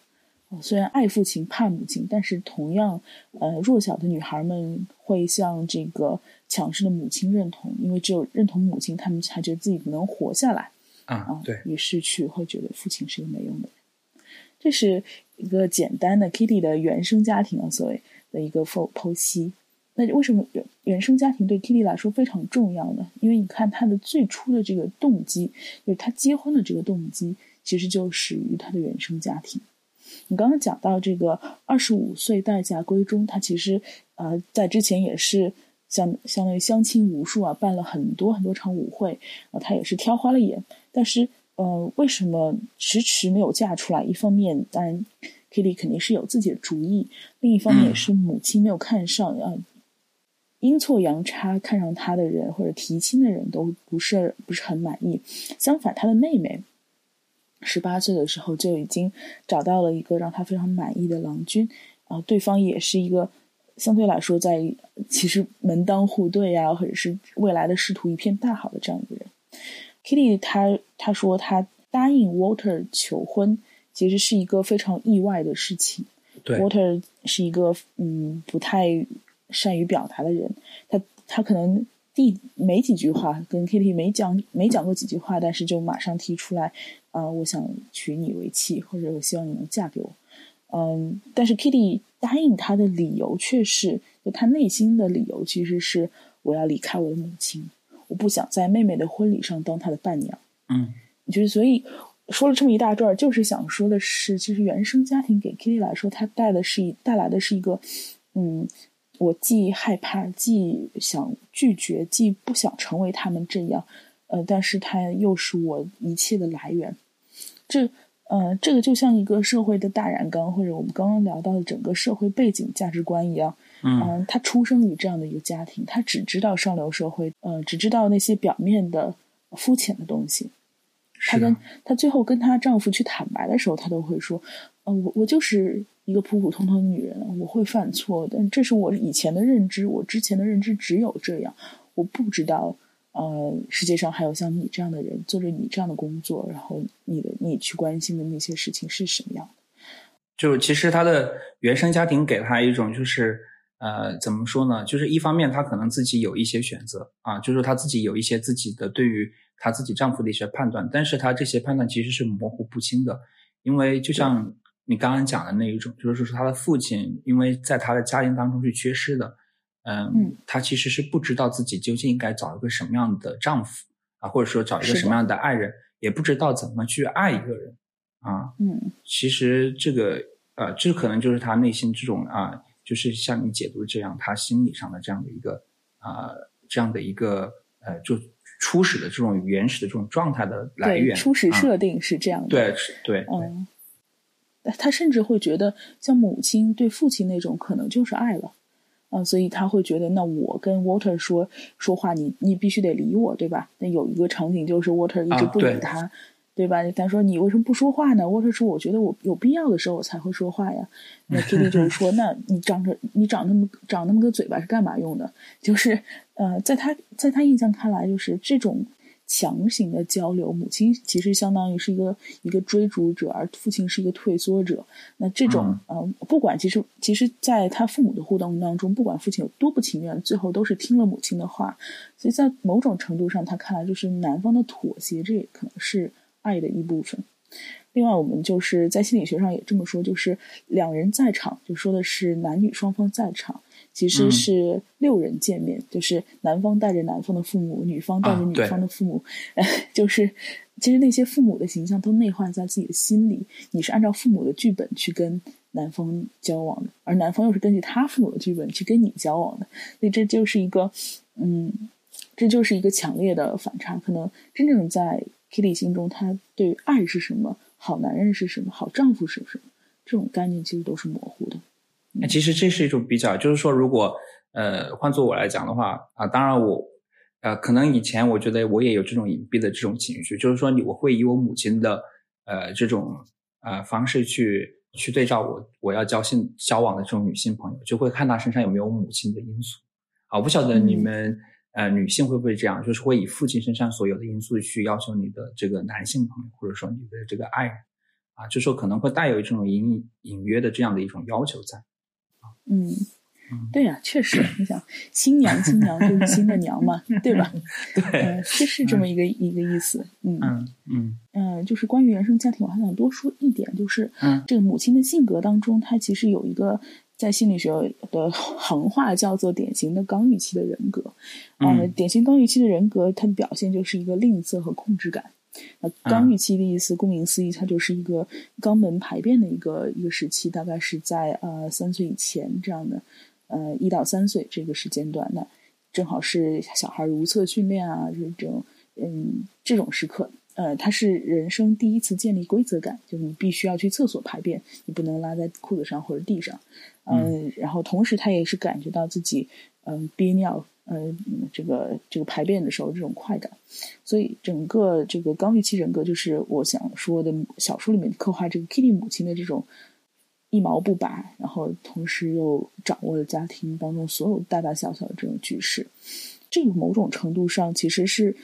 虽然爱父亲怕母亲，但是同样，呃，弱小的女孩们会向这个强势的母亲认同，因为只有认同母亲，他们才觉得自己能活下来。啊，对于是去会觉得父亲是个没用的人。这是一个简单的 Kitty 的原生家庭啊，所谓的一个剖剖析。那为什么原原生家庭对 Kitty 来说非常重要呢？因为你看她的最初的这个动机，就是她结婚的这个动机，其实就始于她的原生家庭。你刚刚讲到这个二十五岁待嫁闺中，她其实呃在之前也是相相当于相亲无数啊，办了很多很多场舞会啊，她也是挑花了眼。但是呃，为什么迟迟没有嫁出来？一方面，当然 Kitty 肯定是有自己的主意；另一方面，也是母亲没有看上啊。阴错阳差看上他的人或者提亲的人都不是不是很满意。相反，他的妹妹十八岁的时候就已经找到了一个让他非常满意的郎君啊，对方也是一个相对来说在其实门当户对啊，或者是未来的仕途一片大好的这样一个人。Kitty 他他说他答应 Water 求婚，其实是一个非常意外的事情。对，Water 是一个嗯不太。善于表达的人，他他可能第没几句话跟 Kitty 没讲没讲过几句话，但是就马上提出来，啊，我想娶你为妻，或者我希望你能嫁给我。嗯，但是 Kitty 答应他的理由却是，就他内心的理由其实是我要离开我的母亲，我不想在妹妹的婚礼上当她的伴娘。嗯，就是所以说了这么一大段，就是想说的是，其实原生家庭给 Kitty 来说，他带的是一带来的是一个，嗯。我既害怕，既想拒绝，既不想成为他们这样，呃，但是它又是我一切的来源。这，呃，这个就像一个社会的大染缸，或者我们刚刚聊到的整个社会背景、价值观一样。嗯，他出生于这样的一个家庭，他只知道上流社会，呃，只知道那些表面的、肤浅的东西。她跟她最后跟她丈夫去坦白的时候，她都会说：“我我就是一个普普通通的女人，我会犯错，但这是我以前的认知，我之前的认知只有这样，我不知道，呃，世界上还有像你这样的人，做着你这样的工作，然后你的你去关心的那些事情是什么样的。”就其实他的原生家庭给他一种就是。呃，怎么说呢？就是一方面，她可能自己有一些选择啊，就是她自己有一些自己的对于她自己丈夫的一些判断，但是她这些判断其实是模糊不清的，因为就像你刚刚讲的那一种，就是说他的父亲因为在他的家庭当中是缺失的，嗯，他其实是不知道自己究竟应该找一个什么样的丈夫啊，或者说找一个什么样的爱人，也不知道怎么去爱一个人啊，嗯，其实这个呃，这可能就是他内心这种啊。就是像你解读这样，他心理上的这样的一个啊，这样的一个呃，就初始的这种原始的这种状态的来源。初始设定是这样的。对，是，对，嗯。他甚至会觉得，像母亲对父亲那种，可能就是爱了啊，所以他会觉得，那我跟 Water 说说话，你你必须得理我，对吧？那有一个场景就是 Water 一直不理他。对吧？他说：“你为什么不说话呢？”？Water 说：“我觉得我有必要的时候我才会说话呀。”那 Kitty 就是说：“那你长着你长那么长那么个嘴巴是干嘛用的？” 就是呃，在他在他印象看来，就是这种强行的交流，母亲其实相当于是一个一个追逐者，而父亲是一个退缩者。那这种呃，不管其实其实，在他父母的互动当中，不管父亲有多不情愿，最后都是听了母亲的话。所以在某种程度上，他看来就是男方的妥协，这也可能是。爱的一部分。另外，我们就是在心理学上也这么说，就是两人在场，就说的是男女双方在场，其实是六人见面，就是男方带着男方的父母，女方带着女方的父母，就是其实那些父母的形象都内化在自己的心里。你是按照父母的剧本去跟男方交往的，而男方又是根据他父母的剧本去跟你交往的，所以这就是一个，嗯，这就是一个强烈的反差。可能真正在。Kitty 心中，他对爱是什么？好男人是什么？好丈夫是什么？这种概念其实都是模糊的。那其实这是一种比较，就是说，如果呃换做我来讲的话啊，当然我呃可能以前我觉得我也有这种隐蔽的这种情绪，就是说你我会以我母亲的呃这种呃方式去去对照我我要交性交往的这种女性朋友，就会看她身上有没有母亲的因素。啊，我不晓得你们。呃，女性会不会这样？就是会以父亲身上所有的因素去要求你的这个男性朋友，或者说你的这个爱人，啊，就说可能会带有这种隐隐约的这样的一种要求在。嗯，对呀，确实，你想新娘新娘就是新的娘嘛，对吧？对，是是这么一个一个意思。嗯嗯嗯，呃，就是关于原生家庭，我还想多说一点，就是这个母亲的性格当中，她其实有一个。在心理学的行话叫做典型的刚预期的人格，嗯，典型刚预期的人格，它的表现就是一个吝啬和控制感。那刚预期的意思，顾名思义，它就是一个肛门排便的一个一个时期，大概是在呃三岁以前这样的，呃一到三岁这个时间段，那正好是小孩如厕训练啊这种嗯这种时刻。呃，他是人生第一次建立规则感，就是你必须要去厕所排便，你不能拉在裤子上或者地上。嗯，然后同时他也是感觉到自己嗯憋尿，呃，这个这个排便的时候这种快感。所以整个这个刚预期人格，就是我想说的小说里面刻画这个 Kitty 母亲的这种一毛不拔，然后同时又掌握了家庭当中所有大大小小的这种局势。这个某种程度上其实是。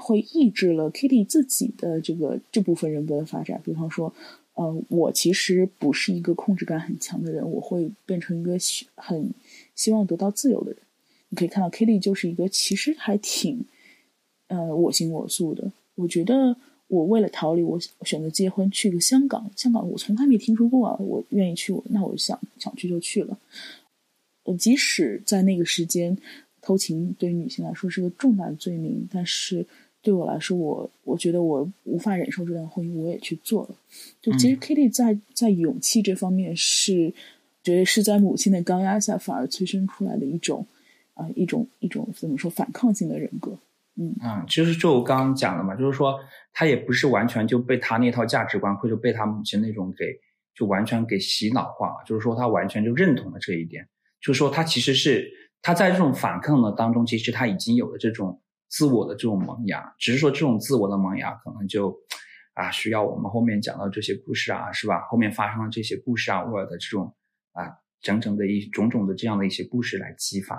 会抑制了 Kitty 自己的这个这部分人格的发展。比方说，呃，我其实不是一个控制感很强的人，我会变成一个很希望得到自由的人。你可以看到 Kitty 就是一个其实还挺呃我行我素的。我觉得我为了逃离，我选择结婚去个香港。香港我从来没听说过啊，我愿意去，那我想想去就去了。呃，即使在那个时间，偷情对于女性来说是个重大的罪名，但是。对我来说，我我觉得我无法忍受这段婚姻，我也去做了。就其实 Kitty 在在勇气这方面是，觉得是在母亲的高压下反而催生出来的一种啊一种一种怎么说反抗性的人格。嗯嗯，其实就我刚刚讲的嘛，就是说他也不是完全就被他那套价值观或者被他母亲那种给就完全给洗脑化了，就是说他完全就认同了这一点。就是说他其实是他在这种反抗的当中，其实他已经有了这种。自我的这种萌芽，只是说这种自我的萌芽可能就啊需要我们后面讲到这些故事啊，是吧？后面发生的这些故事啊，沃尔的这种啊整整的一种种的这样的一些故事来激发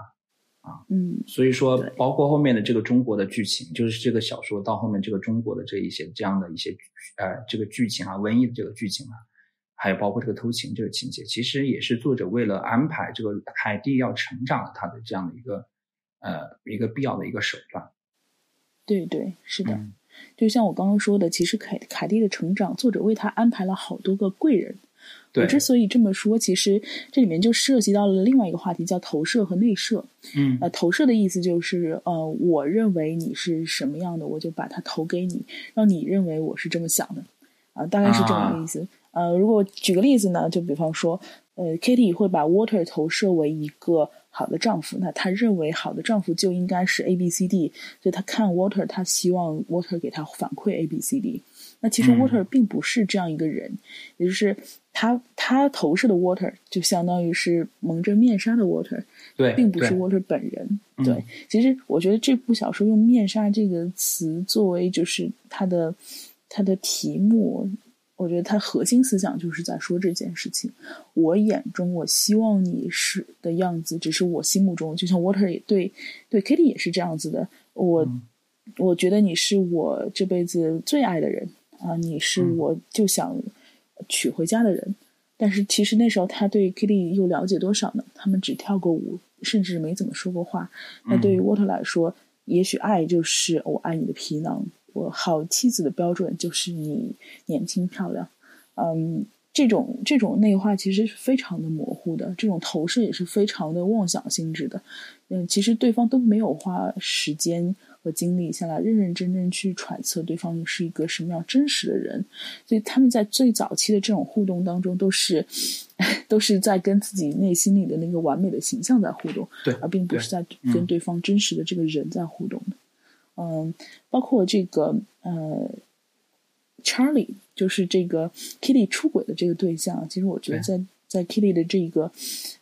啊，嗯，所以说包括后面的这个中国的剧情，就是这个小说到后面这个中国的这一些这样的一些呃这个剧情啊，瘟疫的这个剧情啊。还有包括这个偷情这个情节，其实也是作者为了安排这个海蒂要成长他的这样的一个呃一个必要的一个手段。对对，是的，就像我刚刚说的，其实凯凯蒂的成长，作者为他安排了好多个贵人。我之所以这么说，其实这里面就涉及到了另外一个话题，叫投射和内射。嗯，呃，投射的意思就是呃，我认为你是什么样的，我就把它投给你，让你认为我是这么想的，啊，大概是这么个意思。呃，如果举个例子呢，就比方说，呃，Kitty 会把 Water 投射为一个好的丈夫，那他认为好的丈夫就应该是 A B C D，所以他看 Water，他希望 Water 给他反馈 A B C D。那其实 Water 并不是这样一个人，也就是他他投射的 Water 就相当于是蒙着面纱的 Water，对，并不是 Water 本人。对，其实我觉得这部小说用面纱这个词作为就是它的它的题目。我觉得他核心思想就是在说这件事情。我眼中，我希望你是的样子，只是我心目中，就像 Water 也对对 Kitty 也是这样子的。我我觉得你是我这辈子最爱的人啊，你是我就想娶回家的人。但是其实那时候他对 Kitty 又了解多少呢？他们只跳过舞，甚至没怎么说过话。那对于 Water 来说，也许爱就是我爱你的皮囊。我好妻子的标准就是你年轻漂亮，嗯，这种这种内化其实是非常的模糊的，这种投射也是非常的妄想性质的，嗯，其实对方都没有花时间和精力下来认认真真去揣测对方是一个什么样真实的人，所以他们在最早期的这种互动当中，都是 都是在跟自己内心里的那个完美的形象在互动，对，而并不是在跟对方真实的这个人在互动的。嗯，包括这个呃，Charlie，就是这个 Kitty 出轨的这个对象，其实我觉得在在 Kitty 的这个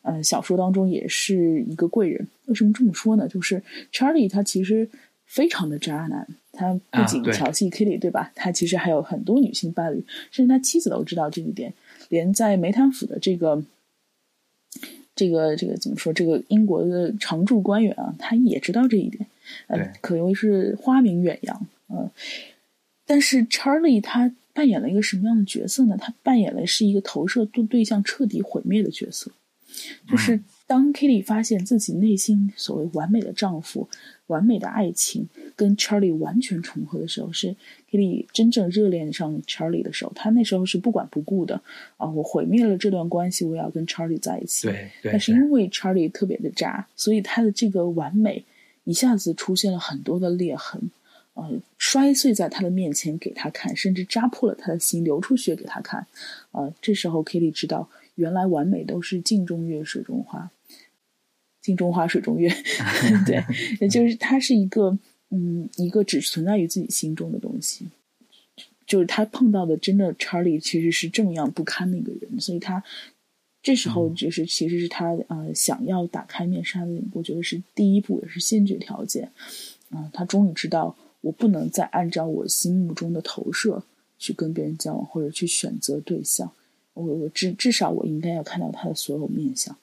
呃小说当中也是一个贵人。为什么这么说呢？就是 Charlie 他其实非常的渣男，他不仅调戏 Kitty，对吧？他其实还有很多女性伴侣，甚至他妻子都知道这一点，连在梅坦府的这个。这个这个怎么说？这个英国的常驻官员啊，他也知道这一点，呃，可谓是花名远扬，嗯。但是 Charlie 他扮演了一个什么样的角色呢？他扮演的是一个投射对对象彻底毁灭的角色，就是。当 Kitty 发现自己内心所谓完美的丈夫、完美的爱情跟 Charlie 完全重合的时候，是 Kitty 真正热恋上 Charlie 的时候。她那时候是不管不顾的啊！我毁灭了这段关系，我要跟 Charlie 在一起。对，但是因为 Charlie 特别的渣，所以他的这个完美一下子出现了很多的裂痕，呃，摔碎在他的面前给他看，甚至扎破了他的心，流出血给他看。啊，这时候 Kitty 知道，原来完美都是镜中月，水中花。镜中花，水中月，对，也就是他是一个，嗯，一个只存在于自己心中的东西。就是他碰到的真的查理，其实是这么样不堪的一个人，所以他这时候就是其实是他呃想要打开面纱的，我觉得是第一步，也是先决条件。啊，他终于知道，我不能再按照我心目中的投射去跟别人交往，或者去选择对象。我我至至少我应该要看到他的所有面相。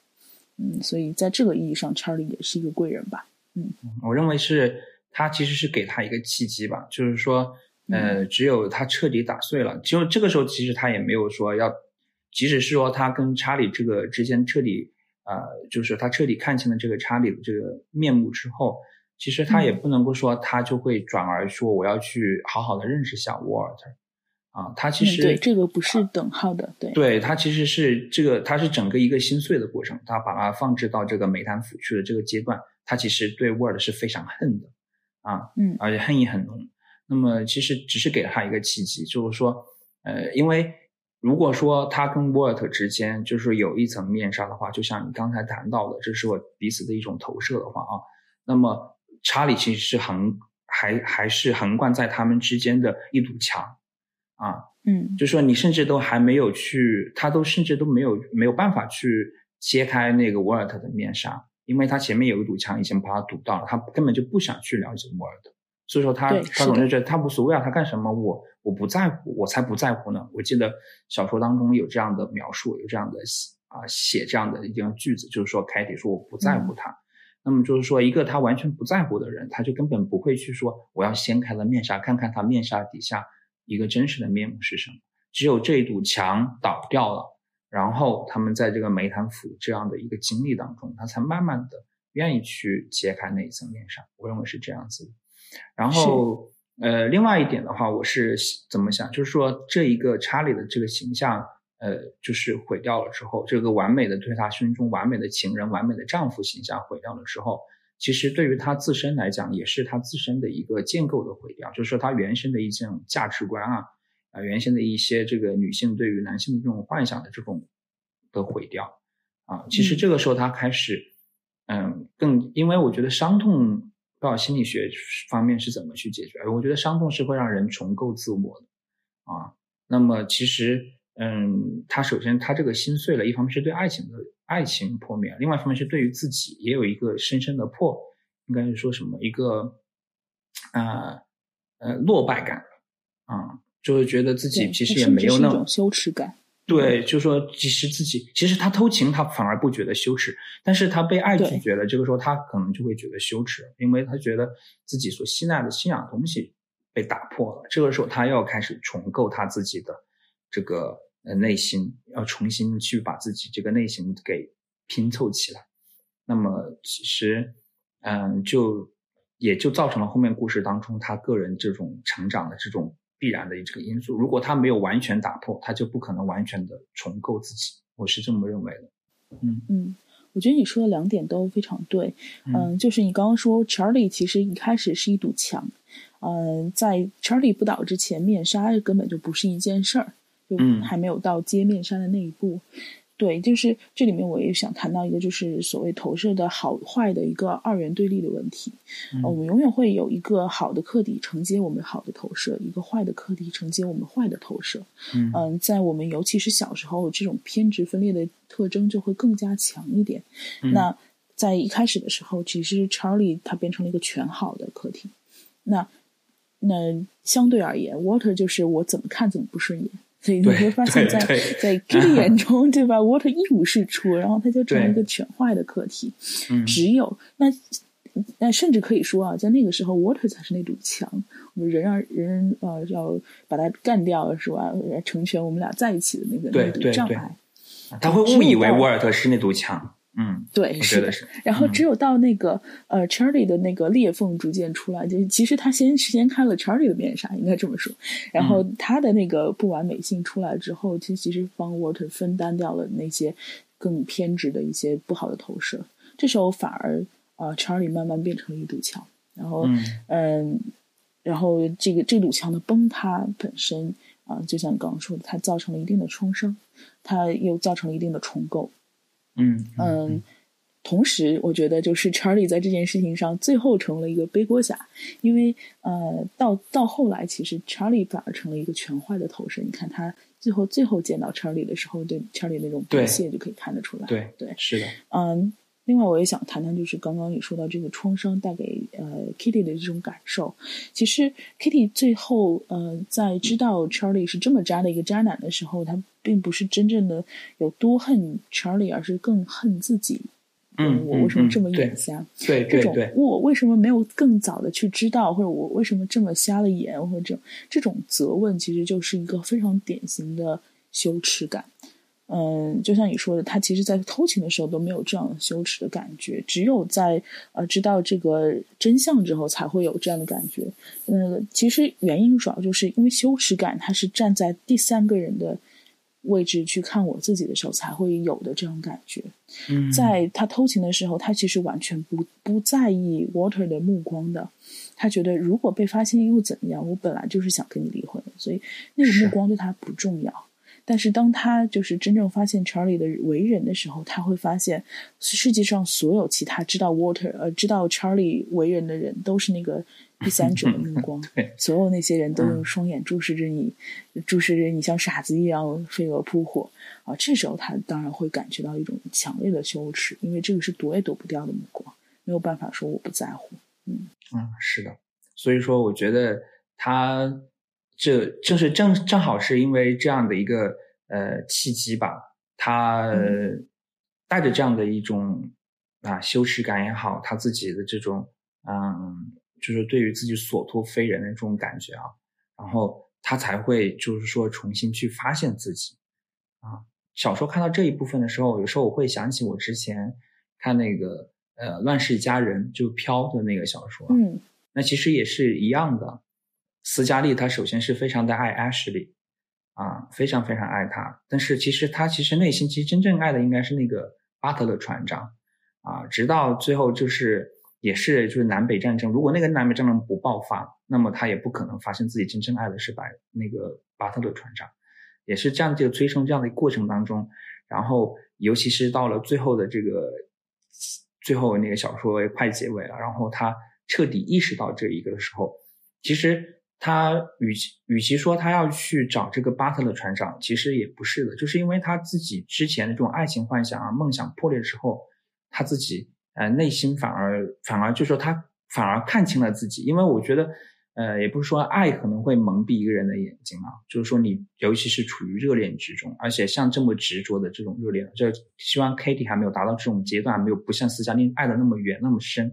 嗯，所以在这个意义上，Charlie 也是一个贵人吧。嗯，我认为是他其实是给他一个契机吧，就是说，呃，只有他彻底打碎了，就这个时候其实他也没有说要，即使是说他跟查理这个之间彻底呃，就是他彻底看清了这个查理的这个面目之后，其实他也不能够说他就会转而说我要去好好的认识下沃尔特。啊，他其实对这个不是等号的，对，对他其实是这个，他是整个一个心碎的过程，他把它放置到这个美谈腐去的这个阶段，他其实对 Word 是非常恨的，啊，嗯，而且恨意很浓。那么其实只是给了他一个契机，就是说，呃，因为如果说他跟 Word 之间就是有一层面纱的话，就像你刚才谈到的，这是我彼此的一种投射的话啊，那么查理其实是横还还是横贯在他们之间的一堵墙。啊，嗯，就说你甚至都还没有去，他都甚至都没有没有办法去揭开那个沃尔特的面纱，因为他前面有一堵墙已经把他堵到了，他根本就不想去了解沃尔特。所以说他他总是觉得他无所谓啊，他干什么我我不在乎，我才不在乎呢。我记得小说当中有这样的描述，有这样的啊写这样的一段句子，就是说凯蒂说我不在乎嗯他。那么就是说，一个他完全不在乎的人，他就根本不会去说我要掀开了面纱，看看他面纱底下一个真实的面目是什么。只有这一堵墙倒掉了，然后他们在这个梅潭府这样的一个经历当中，他才慢慢的愿意去揭开那一层面纱。我认为是这样子的。然后，呃，另外一点的话，我是怎么想，就是说这一个查理的这个形象，呃，就是毁掉了之后，这个完美的对他心中完美的情人、完美的丈夫形象毁掉了之后，其实对于他自身来讲，也是他自身的一个建构的毁掉，就是说他原生的一种价值观啊，啊、原先的一些这个女性对于男性的这种幻想的这种的毁掉啊，其实嗯这个时候他开始，嗯，更因为我觉得伤痛，不知道心理学方面是怎么去解决，我觉得伤痛是会让人重构自我的啊。那么其实，嗯，他首先他这个心碎了，一方面是对爱情的爱情破灭，另外一方面是对于自己也有一个深深的破，应该是说什么一个，呃呃落败感啊，就是觉得自己其实也没有那种羞耻感。对，就说其实自己其实他偷情，他反而不觉得羞耻，但是他被爱拒绝了，这个时候他可能就会觉得羞耻，因为他觉得自己所信赖的信仰东西被打破了，这个时候他要开始重构他自己的这个呃内心，要重新去把自己这个内心给拼凑起来。那么其实，嗯，就也就造成了后面故事当中他个人这种成长的这种必然的这个因素。如果他没有完全打破，他就不可能完全的重构自己。我是这么认为的。嗯嗯，我觉得你说的两点都非常对。嗯嗯，就是你刚刚说，Charlie 其实一开始是一堵墙。嗯，在 Charlie 不倒之前，面纱根本就不是一件事儿，就嗯还没有到揭面纱的那一步。对，就是这里面我也想谈到一个，就是所谓投射的好坏的一个二元对立的问题。嗯呃我们永远会有一个好的客体承接我们好的投射，一个坏的客体承接我们坏的投射。嗯嗯，在我们尤其是小时候，这种偏执分裂的特征就会更加强一点。嗯那在一开始的时候，其实 Charlie 他变成了一个全好的客体。那那相对而言，Water 就是我怎么看怎么不顺眼。所以你会发现在，对在 Kitty 眼中，对吧？Water 一无是处，然后他就成了一个全坏的客体。嗯只有那那甚至可以说啊，在那个时候，Water 才是那堵墙，我们人让人呃要把它干掉，是吧？成全我们俩在一起的那个那堵障碍。他会误以为沃尔特是那堵墙。嗯，对，是的。是。然后嗯只有到那个、呃 Charlie 的那个裂缝逐渐出来，就是其实他先先开了 Charlie 的面纱，应该这么说。然后嗯他的那个不完美性出来之后，其实其实帮 Water 分担掉了那些更偏执的一些不好的投射。这时候反而呃 Charlie 慢慢变成了一堵墙，然后嗯嗯，然后这个这堵墙的崩塌本身啊、就像刚说的，它造成了一定的创伤，它又造成了一定的重构。嗯嗯，同时我觉得就是 Charlie 在这件事情上最后成了一个背锅侠，因为呃，到到后来其实 Charlie 反而成了一个全坏的投射。你看他最后最后见到 Charlie 的时候，对 Charlie 那种不屑就可以看得出来。对对，是的。嗯，另外我也想谈谈，就是刚刚你说到这个创伤带给呃 Kitty 的这种感受。其实 Kitty 最后呃在知道 Charlie 是这么渣的一个渣男的时候，他并不是真正的有多恨 Charlie，而是更恨自己。嗯我为什么这么嗯嗯对眼瞎？对这种我为什么没有更早的去知道，或者我为什么这么瞎了眼，或者这种这种责问，其实就是一个非常典型的羞耻感。嗯，就像你说的，他其实在偷情的时候都没有这样羞耻的感觉，只有在呃知道这个真相之后才会有这样的感觉。嗯，其实原因主要就是因为羞耻感，他是站在第三个人的位置去看我自己的时候才会有的这种感觉。嗯在他偷情的时候，他其实完全不不在意 Water 的目光的。他觉得如果被发现又怎么样？我本来就是想跟你离婚的，所以那个目光对他不重要。但是当他就是真正发现 Charlie 的为人的时候，他会发现世界上所有其他知道 Water 呃知道 Charlie 为人的人都是那个第三者的目光 对，所有那些人都嗯用双眼注视着你，注视着你像傻子一样飞蛾扑火啊！这时候他当然会感觉到一种强烈的羞耻，因为这个是躲也躲不掉的目光，没有办法说我不在乎。嗯，是的，所以说，我觉得他这就是正正好是因为这样的一个呃契机吧，他带着这样的一种啊羞耻感也好，他自己的这种嗯，就是对于自己所托非人的这种感觉啊，然后他才会就是说重新去发现自己啊。小时候看到这一部分的时候，有时候我会想起我之前看那个呃《乱世佳人》就飘的那个小说，嗯，那其实也是一样的。斯嘉丽她首先是非常的爱 Ashley，啊，非常非常爱他，但是其实他其实内心其实真正爱的应该是那个巴特勒船长，啊，直到最后就是也是就是南北战争，如果那个南北战争不爆发，那么他也不可能发现自己真正爱的是白那个巴特勒船长。也是这样，就催生这样的过程当中，然后尤其是到了最后的这个最后那个小说快结尾了，然后他彻底意识到这一个的时候，其实他与其与其说他要去找这个巴特勒船长，其实也不是的，就是因为他自己之前的这种爱情幻想啊、梦想破裂之后，他自己呃内心反而反而就说他反而看清了自己，因为我觉得。呃，也不是说爱可能会蒙蔽一个人的眼睛啊，就是说你尤其是处于热恋之中，而且像这么执着的这种热恋，就希望 Kitty 还没有达到这种阶段，没有不像斯嘉丽爱的那么远那么深。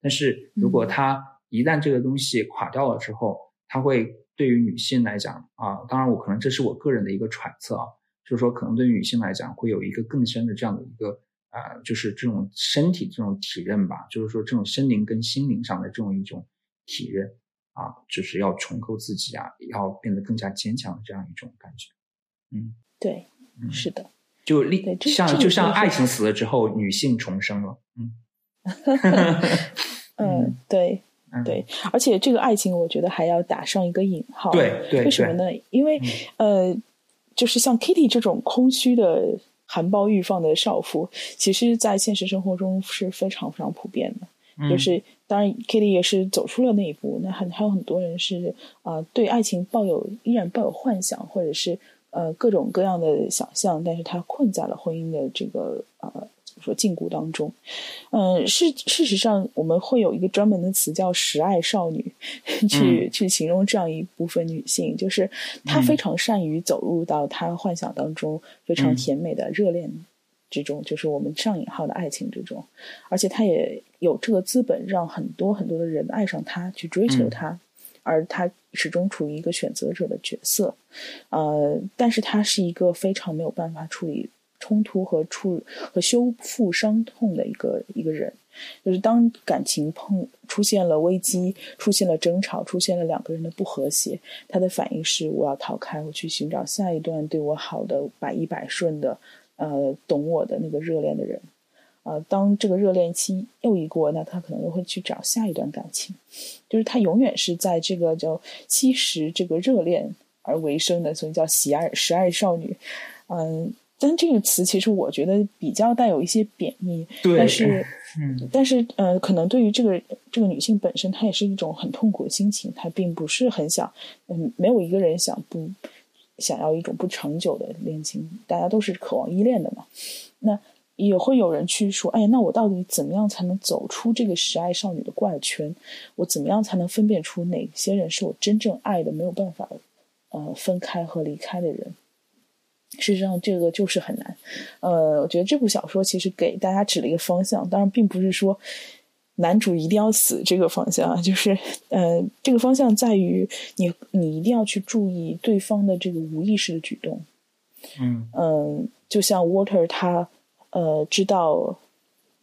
但是如果他一旦这个东西垮掉了之后，他会对于女性来讲啊，当然我可能这是我个人的一个揣测啊，就是说可能对于女性来讲会有一个更深的这样的一个啊，就是这种身体这种体认吧，就是说这种身灵跟心灵上的这种一种体认。啊，就是要重构自己啊，要变得更加坚强的这样一种感觉。嗯，对，是的，就立像就像爱情死了之后，女性重生了。嗯，嗯，对，对，而且这个爱情，我觉得还要打上一个引号。对对，为什么呢？因为呃，就是像 Kitty 这种空虚的、含苞欲放的少妇，其实在现实生活中是非常非常普遍的。就是，当然，Kitty 也是走出了那一步。那很还有很多人是啊，对爱情抱有依然抱有幻想，或者是呃各种各样的想象，但是他困在了婚姻的这个呃说禁锢当中。嗯，事事实上，我们会有一个专门的词叫“时爱少女”，去。去形容这样一部分女性，就是她非。常善于走入到她幻想当中非常甜美的热恋。之中，就是我们上引号的爱情之中，而且他也有这个资本，让很多很多的人爱上他，去追求他，而他始终处于一个选择者的角色，呃，但是他是一个非常没有办法处理冲突和处和修复伤痛的一个一个人，就是当感情碰出现了危机，出现了争吵，出现了两个人的不和谐，他的反应是我要逃开，我去寻找下一段对我好的百依百顺的。呃，懂我的那个热恋的人，呃，当这个热恋期又一过，那他可能又会去找下一段感情，就是他永远是在这个叫吸食这个热恋而为生的，所以叫喜爱十爱少女。嗯，但这个词其实我觉得比较带有一些贬义，但是，嗯，但是呃，可能对于这个这个女性本身，她也是一种很痛苦的心情，她并不是很想，嗯，没有一个人想不。想要一种不长久的恋情，大家都是渴望依恋的嘛。那也会有人去说：“哎，那我到底怎么样才能走出这个时爱少女的怪圈？我怎么样才能分辨出哪些人是我真正爱的，没有办法呃分开和离开的人？”事实上，这个就是很难。呃，我觉得这部小说其实给大家指了一个方向，当然并不是说。男主一定要死这个方向啊，就是，呃，这个方向在于你，你一定要去注意对方的这个无意识的举动。嗯嗯，就像 Water 他，呃，知道，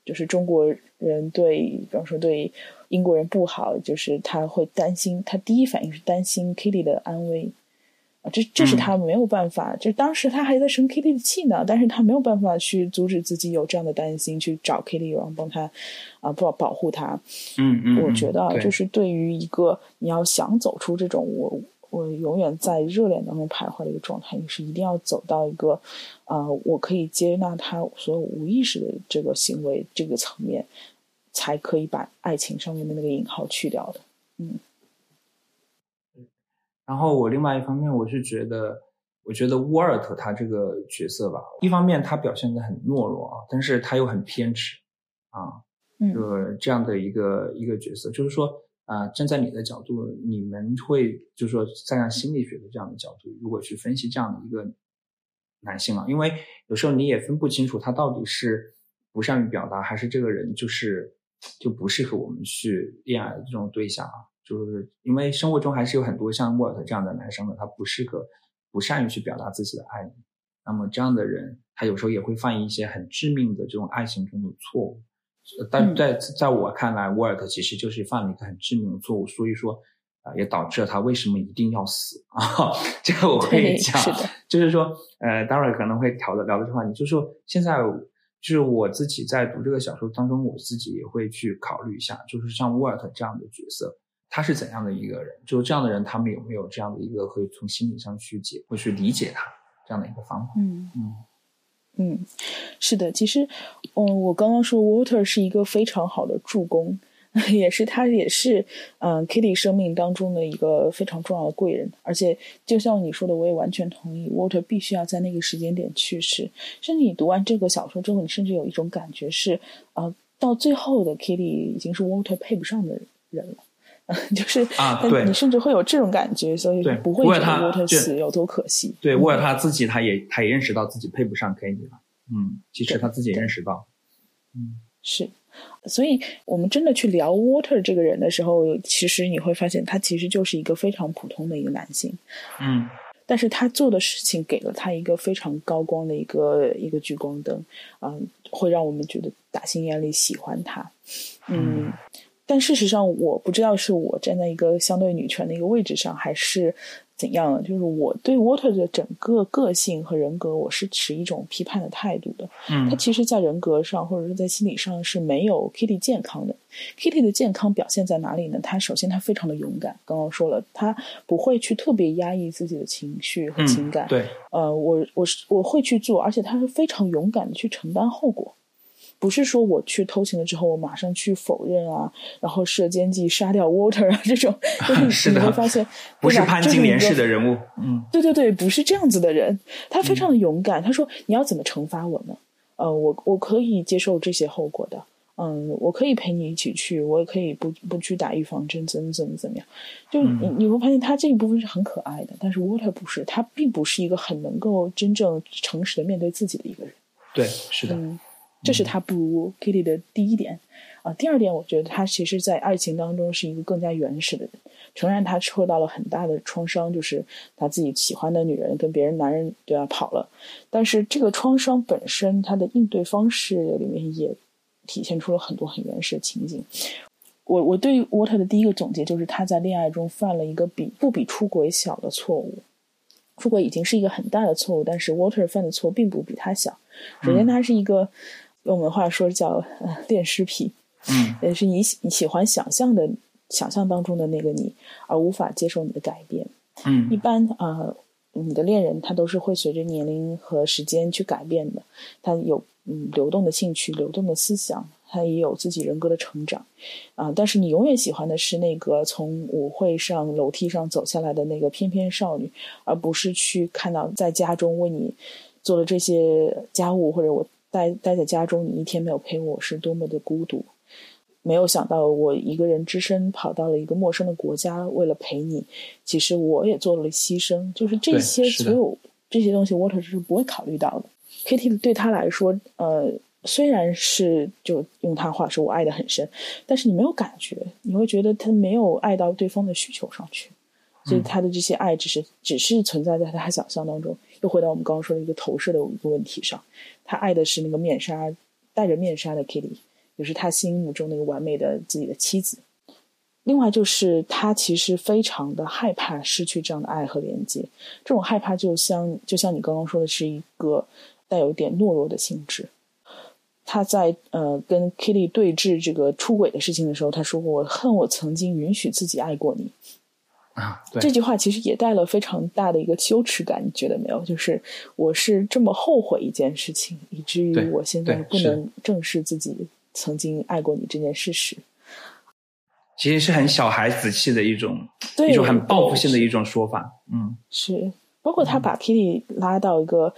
就是中国人对，比方说对英国人不好，就是他会担心，他第一反应是担心 Kitty 的安危。啊，这这是他没有办法，就当时他还在生 Kitty 的气呢，但是他没有办法去阻止自己有这样的担心，去找 Kitty 然后帮他啊保保护他。嗯嗯，我觉得就是对于一个你要想走出这种我我永远在热恋当中徘徊的一个状态，你是一定要走到一个啊我可以接纳他所有无意识的这个行为这个层面，才可以把爱情上面的那个引号去掉的。嗯。然后我另外一方面，我是觉得，我觉得沃尔特他这个角色吧，一方面他表现的很懦弱啊，但是他又很偏执，啊，嗯，这样的一个一个角色，就是说，啊，站在你的角度，你们会就是说站在心理学的这样的角度，如果去分析这样的一个男性啊，因为有时候你也分不清楚他到底是不善于表达，还是这个人就是就不适合我们去恋爱的这种对象啊。就是因为生活中还是有很多像沃尔特这样的男生的，他不适合、不善于去表达自己的爱意。那么这样的人，他有时候也会犯一些很致命的这种爱情中的错误。但在在我看来，沃尔特其实就是犯了一个很致命的错误，所以说啊，也导致了他为什么一定要死啊？这个我会讲，就是说，呃，待会儿可能会聊的聊的这话题，就是说，现在就是我自己在读这个小说当中，我自己也会去考虑一下，就是像沃尔特这样的角色。他是怎样的一个人？就是这样的人，他们有没有这样的一个可以从心理上去解或去理解他这样的一个方法？嗯嗯嗯，是的。其实，嗯，我刚刚说，Water 是一个非常好的助攻，也是他也是嗯，Kitty 生命当中的一个非常重要的贵人。而且，就像你说的，我也完全同意，Water 必须要在那个时间点去世。甚至你读完这个小说之后，你甚至有一种感觉是，啊，到最后的 Kitty 已经是 Water 配不上的人了。就是啊，对，你甚至会有这种感觉，所以不会觉得沃特死有多可惜。对，沃尔他自己，他也他也认识到自己配不上 k e n n y 了。嗯，其实他自己也认识到。嗯，是，所以我们真的去聊 Water 这个人的时候，其实你会发现他其实就是一个非常普通的一个男性。嗯，但是他做的事情给了他一个非常高光的一个一个聚光灯，啊，会让我们觉得打心眼里喜欢他。嗯。但事实上，我不知道是我站在一个相对女权的一个位置上，还是怎样。就是我对 Water 的整个个性和人格，我是持一种批判的态度的。嗯，他其实，在人格上或者是在心理上是没有 Kitty 健康的。Kitty 的健康表现在哪里呢？他首先他非常的勇敢，刚刚说了，他不会去特别压抑自己的情绪和情感。对，呃，我我是我会去做，而且他是非常勇敢的去承担后果。不是说我去偷情了之后，我马上去否认啊，然后设奸计杀掉 Water 啊，这种，是你会发现不是潘金莲式的人物，嗯，对对对，不是这样子的人，他非常的勇敢。他说：“你要怎么惩罚我呢？呃，我我可以接受这些后果的，嗯，我可以陪你一起去，我也可以不不去打预防针，怎么怎么怎么样。就你你会发现他这一部分是很可爱的，但是 Water 不是，他并不是一个很能够真正诚实的面对自己的一个人。对，是的。这是他不如 Kitty 的第一点，啊，第二点，我觉得他其实，在爱情当中是一个更加原始的人。诚然，他受到了很大的创伤，就是他自己喜欢的女人跟别人男人对他跑了。但是，这个创伤本身，他的应对方式里面也体现出了很多很原始的情景。我我对 Water 的第一个总结就是，他在恋爱中犯了一个比不比出轨小的错误。出轨已经是一个很大的错误，但是 Water 犯的错并不比他小。首先，他是一个。用我们话说叫“恋尸癖”，嗯，也是你喜你喜欢想象的想象当中的那个你，而无法接受你的改变。嗯，一般啊，你的恋人他都是会随着年龄和时间去改变的，他有嗯流动的兴趣、流动的思想，他也有自己人格的成长啊。但是你永远喜欢的是那个从舞会上楼梯上走下来的那个翩翩少女，而不是去看到在家中为你做了这些家务或者我。待待在家中，你一天没有陪我，是多么的孤独。没有想到，我一个人只身跑到了一个陌生的国家，为了陪你。其实我也做了牺牲，就是这些所有这些东西，Water 是不会考虑到的。Kitty 对他来说，呃，虽然是就用他话说，我爱的很深，但是你没有感觉，你会觉得他没有爱到对方的需求上去。所以他的这些爱，只是只是存在在他想象当中。又回到我们刚刚说的一个投射的一个问题上。他爱的是那个面纱戴着面纱的 Kitty，也是他心目中那个完美的自己的妻子。另外就是他其实非常的害怕失去这样的爱和连接，这种害怕就像就像你刚刚说的是一个带有一点懦弱的性质。他在呃跟 Kitty 对峙这个出轨的事情的时候，他说过：“我恨我曾经允许自己爱过你。”啊，这句话其实也带了非常大的一个羞耻感，你觉得没有？就是我是这么后悔一件事情，以至于我现在不能正视自己曾经爱过你这件事实。其实是很小孩子气的一种，一种很报复性的一种说法。嗯，是，包括他把 Kitty 拉到一个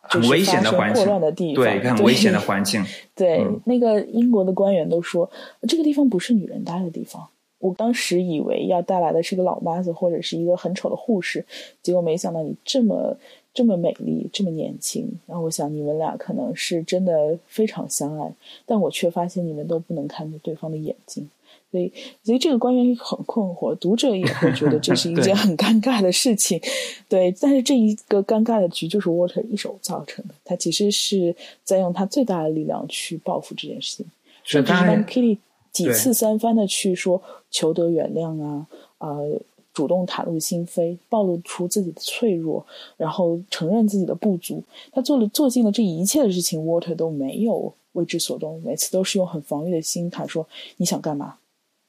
很危险的环境，的地方，对，一个很危险的环境。对，那个英国的官员都说，这个地方不是女人待的地方。我当时以为要带来的是个老妈子或者是一个很丑的护士，结果没想到你这么这么美丽，这么年轻。然后我想你们俩可能是真的非常相爱，但我却发现你们都不能看着对方的眼睛。所以，所以这个官员很困惑，读者也会觉得这是一 件很尴尬的事情。对，但是这一个尴尬的局就是 Water 一手造成的，他其实是在用他最大的力量去报复这件事情。甚至当 Kitty 几次三番的去说求得原谅啊，呃，主动袒露心扉，暴露出自己的脆弱，然后承认自己的不足，他做了做尽了这一切的事情，Water 都没有为之所动，每次都是用很防御的心态说：“你想干嘛？”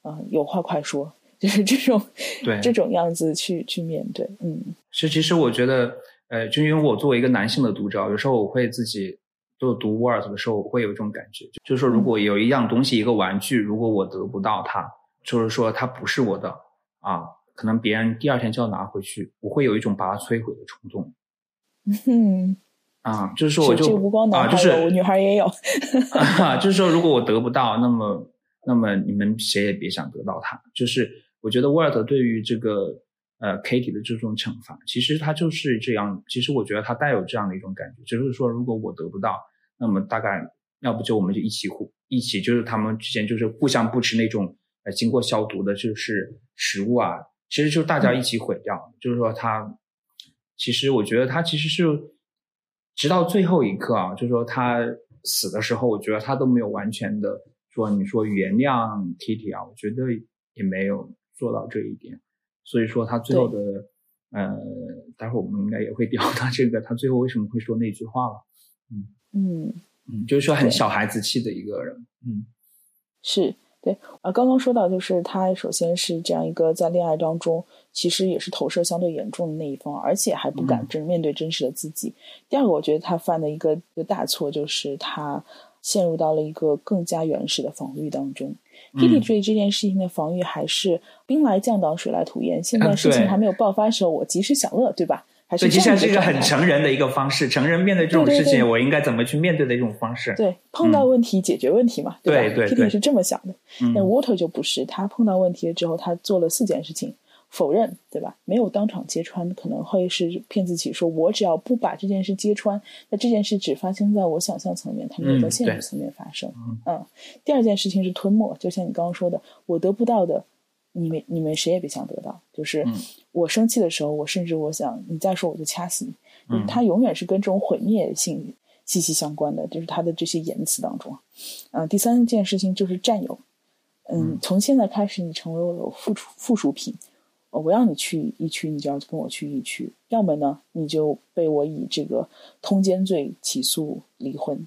啊，有话快说，就是这种对这种样子去去面对，嗯，是其实我觉得，呃，就因为我作为一个男性的读者，有时候我会自己就读 Word 的时候，我会有一种感觉，就是说，如果有一样东西，一个玩具，如果我得不到它，就是说它不是我的啊，可能别人第二天就要拿回去，我会有一种把它摧毁的冲动。嗯，啊，就是说我就无光男孩就是我女孩也有，就是说如果我得不到，那么。那么你们谁也别想得到它。就是我觉得 Word 对于这个呃 Kitty 的这种惩罚，其实他就是这样。其实我觉得他带有这样的一种感觉，就是说如果我得不到，那么大概要不就我们就一起互一起，就是他们之间就是互相不吃那种呃经过消毒的，就是食物啊。其实就大家一起毁掉。就是说他其实我觉得他其实是直到最后一刻啊，就是说他死的时候，我觉得他都没有完全的。说你说原谅 Kitty 啊，我觉得也没有做到这一点，所以说他最后的呃，待会儿我们应该也会 聊到这个，他最后为什么会说那句话了？嗯嗯嗯，就是说很小孩子气的一个人，嗯，是对啊，刚刚说到就是他首先是这样一个在恋爱当中其实也是投射相对严重的那一方，而且还不敢真面对真实的自己。第二个，我觉得他犯的一个一个大错就是他。陷入到了一个更加原始的防御当中。Kitty 对这件事情的防御还是兵来将挡，水来土掩。现在 事情还没有爆发的时候，我及时享乐，对吧？还是这样是一个很成人的一个方式。成人面对这种事情，我应该怎么去面对的一种方式？对，碰到问题解决问题嘛，对吧？Kitty 是这么想的，但 Water 就不是。他碰到问题了之后，他做了四件事情。否认，对吧？没有当场揭穿，可能会是骗自己说，我只要不把这件事揭穿，那这件事只发生在我想象层面，它没有在现实层面发生。嗯，第二件事情是吞没，就像你刚刚说的，我得不到的，你们你们谁也别想得到。就是我生气的时候，我甚至我想你再说我就掐死你。嗯，他永远是跟这种毁灭性息息相关的，就是他的这些言辞当中。嗯，第三件事情就是占有。嗯，从现在开始，你成为我的附属附属品。我要你去一区，你就要跟我去一区；要么呢，你就被我以这个通奸罪起诉离婚。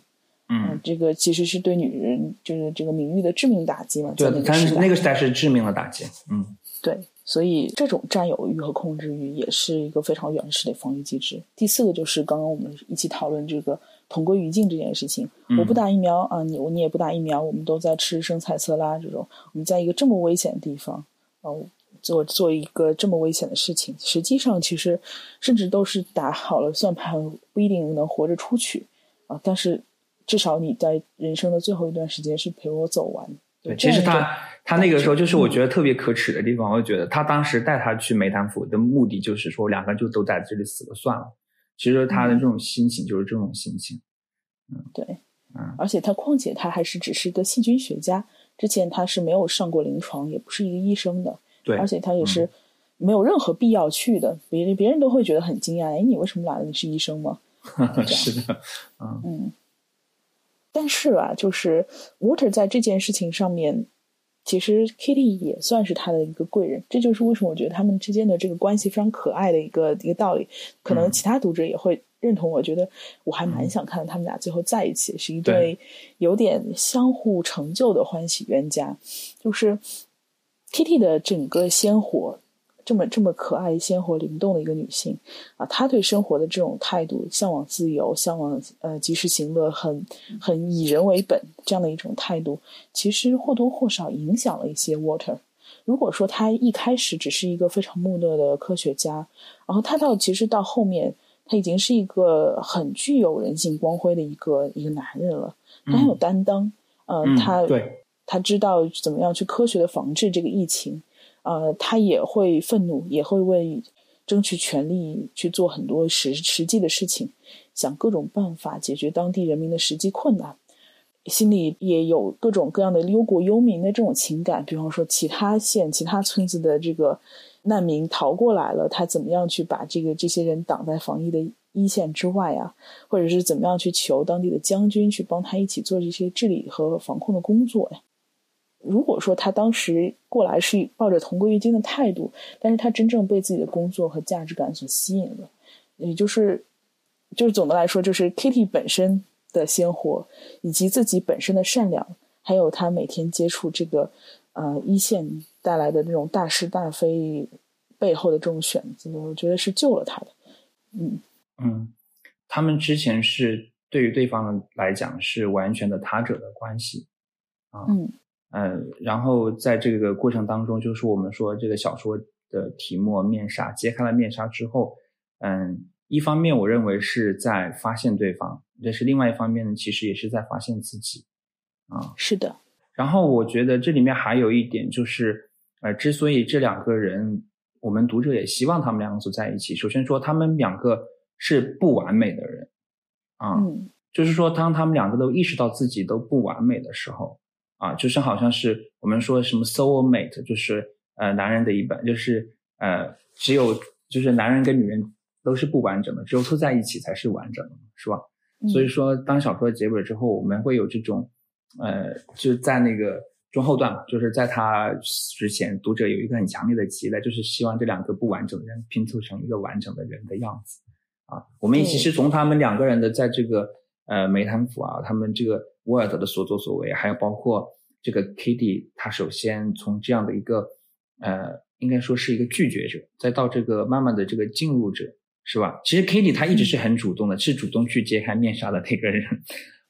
嗯，这个其实是对女人就是这个名誉的致命打击嘛。对，但是那个时代是致命的打击。嗯，对，所以这种占有欲和控制欲也是一个非常原始的防御机制。第四个就是刚刚我们一起讨论这个同归于尽这件事情。我不打疫苗啊，你你也不打疫苗，我们都在吃生菜色拉这种。我们在一个这么危险的地方啊。做做一个这么危险的事情，实际上其实甚至都是打好了算盘，不一定能活着出去啊。但是至少你在人生的最后一段时间是陪我走完。对，其实他他那个时候就是我觉得特别可耻的地方。我觉得他当时带他去梅潭府的目的就是说两个人就都在这里死了算了。其实他的这种心情就是这种心情。嗯，对，嗯，而且他况且他还是只是一个细菌学家，之前他是没有上过临床，也不是一个医生的。对，而且他也是没有任何必要去的，别人别人都会觉得很惊讶。哎，你为什么来了？你是医生吗？是的，嗯嗯。但是啊，就是 Water 在这件事情上面，其实 Kitty 也算是他的一个贵人。这就是为什么我觉得他们之间的这个关系非常可爱的一个一个道理。可能其他读者也会认同。我觉得我还蛮想看到他们俩最后在一起，是一对有点相互成就的欢喜冤家。就是。Kitty 的整个鲜活，这么这么可爱、鲜活、灵动的一个女性啊，她对生活的这种态度，向往自由，向往呃及时行乐，很很以人为本这样的一种态度，其实或多或少影响了一些 Water。如果说他一开始只是一个非常木讷的科学家，然后他到其实到后面，他已经是一个很具有人性光辉的一个一个男人了，他很有担当，呃，他对。他知道怎么样去科学的防治这个疫情，呃，他也会愤怒，也会为争取权利去做很多实实际的事情，想各种办法解决当地人民的实际困难，心里也有各种各样的忧国忧民的这种情感。比方说，其他县、其他村子的这个难民逃过来了，他怎么样去把这个这些人挡在防疫的一线之外啊？或者是怎么样去求当地的将军去帮他一起做这些治理和防控的工作呀？如果说他当时过来是抱着同归于尽的态度，但是他真正被自己的工作和价值感所吸引了，也就是，就是总的来说，就是 Kitty 本身的鲜活，以及自己本身的善良，还有他每天接触这个呃一线带来的这种大是大非背后的这种选择，我觉得是救了他的。嗯嗯，他们之前是对于对方来讲是完全的他者的关系啊。嗯。嗯，然后在这个过程当中，就是我们说这个小说的题目“面纱”揭开了面纱之后，嗯，一方面我认为是在发现对方，但是另外一方面呢，其实也是在发现自己，啊，是的。然后我觉得这里面还有一点就是，呃，之所以这两个人，我们读者也希望他们两个走在一起，首先说他们两个是不完美的人，啊，就是说当他们两个都意识到自己都不完美的时候。啊，就是好像是我们说什么 soul mate，就是呃男人的一半，就是呃只有就是男人跟女人都是不完整的，只有凑在一起才是完整的，是吧？所以说，当小说结尾之后，我们会有这种呃，就在那个中后段，就是在他之前，读者有一个很强烈的期待，就是希望这两个不完整的人拼凑成一个完整的人的样子啊。我们其实从他们两个人的在这个呃梅坦府啊，他们这个。沃尔德的所作所为，还有包括这个 Kitty，他首先从这样的一个呃，应该说是一个拒绝者，再到这个慢慢的这个进入者，是吧？其实 Kitty 他一直是很主动的，是主动去揭开面纱的那个人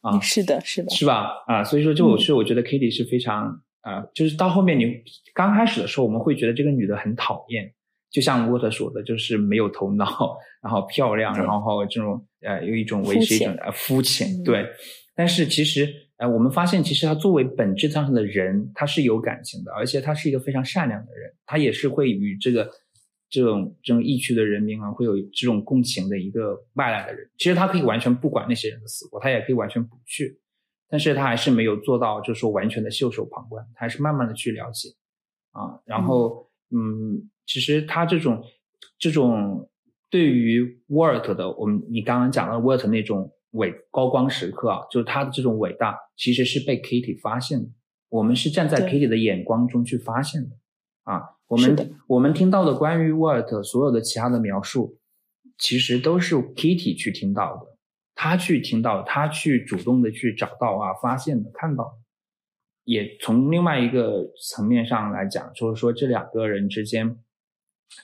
啊。是的，是的，是吧？啊，所以说就我是我觉得 Kitty 是非常啊，就是到后面你刚开始的时候，我们会觉得这个女的很讨厌，就像沃特说的，就是没有头脑，然后漂亮，然后这种呃有一种维持一种呃肤浅，对。但是其实，呃，我们发现，其实他作为本质上的人，他是有感情的，而且他是一个非常善良的人，他也是会与这个这种这种疫区的人民啊，会有这种共情的一个外来的人。其实他可以完全不管那些人的死活，他也可以完全不去，但是他还是没有做到，就是说完全的袖手旁观，他还是慢慢的去了解啊。然后，嗯，其实他这种这种对于沃尔特的，我们你刚刚讲的沃尔特那种。伟高光时刻啊，就是他的这种伟大，其实是被 Kitty 发现的。我们是站在 Kitty 的眼光中去发现的啊。我们我们听到的关于沃尔特所有的其他的描述，其实都是 Kitty 去听到的，他去听到，他去主动的去找到啊，发现的，看到的。也从另外一个层面上来讲，就是说这两个人之间，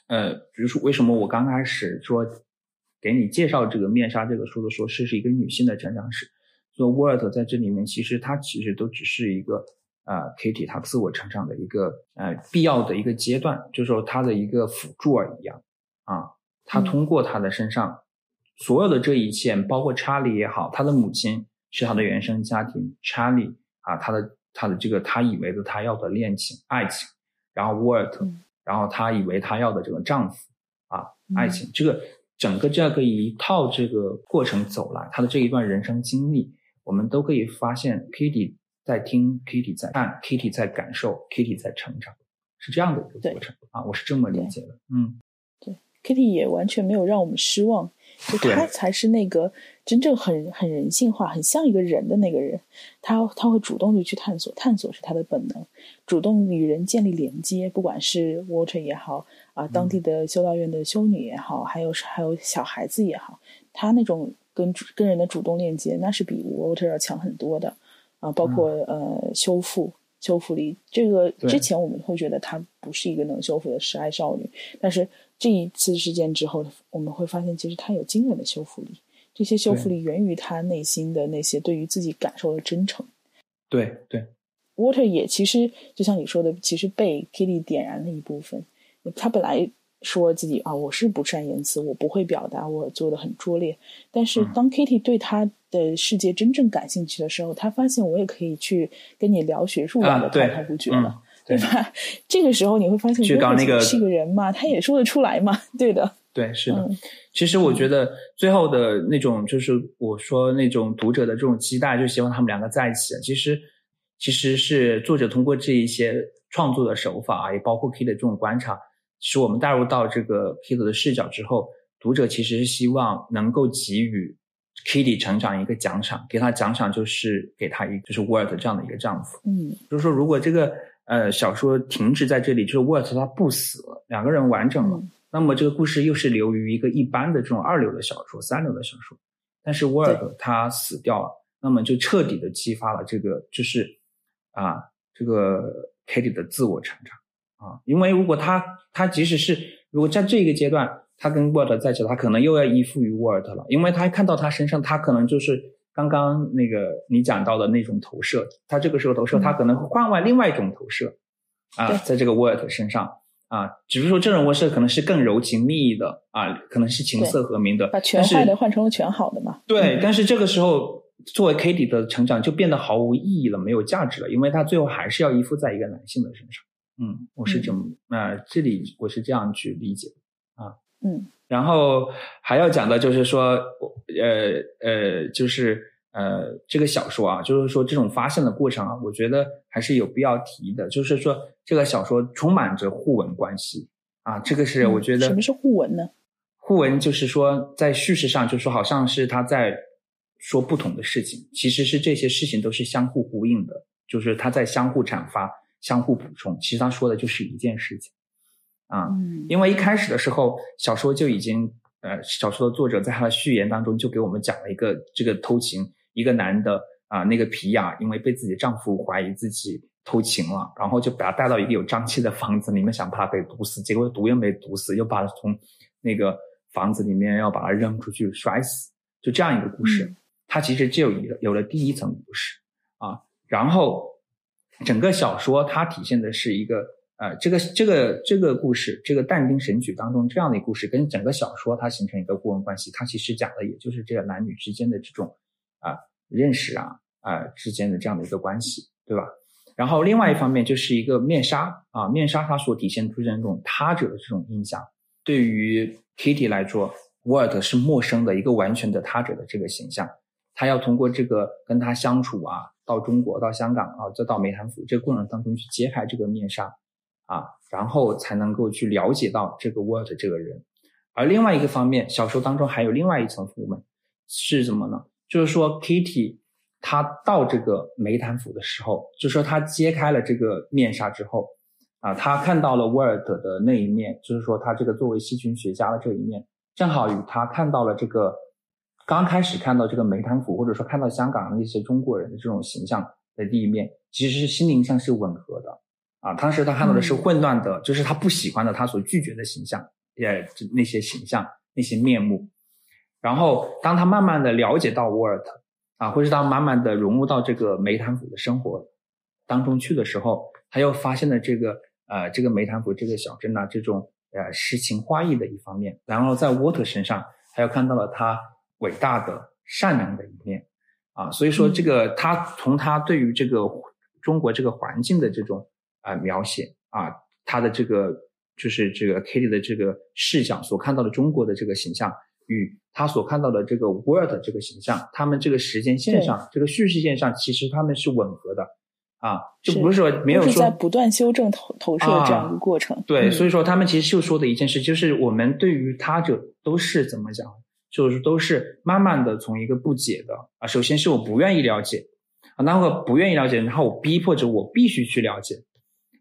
呃，比如说为什么我刚开始说。给你介绍这个面纱这个书的时候，是是一个女性的成长史。所以沃尔特在这里面，其实他其实都只是一个呃，Kitty 她自我成长的一个呃必要的一个阶段，就是说她的一个辅助而已啊。啊，他通过他的身上所有的这一切，包括查理也好，他的母亲是他的原生家庭，查理啊，他的他的这个他以为的他要的恋情爱情，然后沃尔特，然后她以为她要的这个丈夫啊，爱情这个。整个这个一套这个过程走来，他的这一段人生经历，我们都可以发现，Kitty 在听，Kitty 在看，Kitty 在感受，Kitty 在成长，是这样的一个过程啊，我是这么理解的。嗯，对，Kitty 也完全没有让我们失望，就他才是那个真正很很人性化、很像一个人的那个人。他他会主动的去探索，探索是他的本能，主动与人建立连接，不管是 Water 也好。啊，当地的修道院的修女也好，还有还有小孩子也好，他那种跟跟人的主动链接，那是比 Water 要强很多的。啊，包括呃修复修复力，这个之前我们会觉得她不是一个能修复的示爱少女，但是这一次事件之后，我们会发现其实她有惊人的修复力。这些修复力源于她内心的那些对于自己感受的真诚。对对，Water 也其实就像你说的，其实被 Kitty 点燃了一部分。他本来说自己啊，我是不善言辞，我不会表达，我做的很拙劣。但是当 Kitty 对他的世界真正感兴趣的时候，他发现我也可以去跟你聊学术的滔滔不绝了，对吧？这个时候你会发现，去搞那个是个人嘛，他也说得出来嘛，对的。对，是的。其实我觉得最后的那种，就是我说那种读者的这种期待，就希望他们两个在一起。其实，其实是作者通过这一些创作的手法啊，也包括 Kitty 的这种观察。使我们带入到这个 Kitty 的视角之后，读者其实是希望能够给予 Kitty 成长一个奖赏，给他奖赏就是给他一就是 Walt 这样的一个丈夫。嗯，就是说如果这个呃小说停止在这里，就是 Walt 他不死了，两个人完整了，那么这个故事又是流于一个一般的这种二流的小说、三流的小说。但是 Walt 他死掉了，那么就彻底的激发了这个就是啊这个 Kitty 的自我成长。啊，因为如果他他即使是如果在这个阶段，他跟沃尔特在一起，他可能又要依附于沃尔特了，因为他看到他身上，他可能就是刚刚那个你讲到的那种投射，他这个时候投射，他可能会换外另外一种投射，啊，在这个沃尔特身上啊，只是说这种模式可能是更柔情蜜意的啊，可能是情色和鸣的，把全坏的换成了全好的嘛。对，但是这个时候作为 Kitty 的成长就变得毫无意义了，没有价值了，因为他最后还是要依附在一个男性的身上。嗯，我是这么啊，这里我是这样去理解啊，嗯，然后还要讲的就是说，呃呃，就是呃，这个小说啊，就是说这种发现的过程啊，我觉得还是有必要提的。就是说，这个小说充满着互文关系啊，这个是我觉得什么是互文呢？互文就是说，在叙事上，就是说好像是他在说不同的事情，其实是这些事情都是相互呼应的，就是他在相互阐发。相互补充，其实他说的就是一件事情，啊，因为一开始的时候，小说就已经，呃，小说的作者在他的序言当中就给我们讲了一个这个偷情，一个男的啊，那个皮亚因为被自己丈夫怀疑自己偷情了，然后就把他带到一个有瘴气的房子里面，想把他给毒死，结果毒又没毒死，又把他从那个房子里面要把他扔出去摔死，就这样一个故事，他其实就有一个有了第一层故事啊，然后。整个小说它体现的是一个呃，这个这个这个故事，这个但丁神曲当中这样的一个故事，跟整个小说它形成一个互文关系。它其实讲的也就是这个男女之间的这种啊认识啊啊之间的这样的一个关系，对吧？然后另外一方面就是一个面纱啊，面纱它所体现出的那种他者的这种印象，对于 Kitty 来说，沃尔特是陌生的一个完全的他者的这个形象，他要通过这个跟他相处啊。到中国，到香港啊，再到梅潭府这个过程当中去揭开这个面纱，啊，然后才能够去了解到这个沃尔特这个人。而另外一个方面，小说当中还有另外一层伏文是什么呢？就是说，Kitty 他到这个梅潭府的时候，就说他揭开了这个面纱之后，啊，他看到了沃尔特的那一面，就是说他这个作为细菌学家的这一面，正好与他看到了这个。刚开始看到这个梅潭府，或者说看到香港那些中国人的这种形象的第一面，其实是心灵上是吻合的啊。当时他看到的是混乱的，就是他不喜欢的，他所拒绝的形象，也那些形象、那些面目。然后当他慢慢的了解到沃尔特啊，或是他慢慢的融入到这个梅潭府的生活当中去的时候，他又发现了这个呃这个梅潭府这个小镇呢这种呃诗情画意的一方面。然后在沃特身上，他又看到了他。伟大的、善良的一面，啊，所以说这个他从他对于这个中国这个环境的这种啊描写啊，他的这个就是这个 Kitty 的这个视角所看到的中国的这个形象，与他所看到的这个 World 这个形象，他们这个时间线上、这个叙事线上，其实他们是吻合的啊，就不是说没有说在不断修正投投射这样一个过程。对，所以说他们其实就说的一件事，就是我们对于他者都是怎么讲？就是都是慢慢的从一个不解的啊，首先是我不愿意了解啊，那么不愿意了解，然后我逼迫着我必须去了解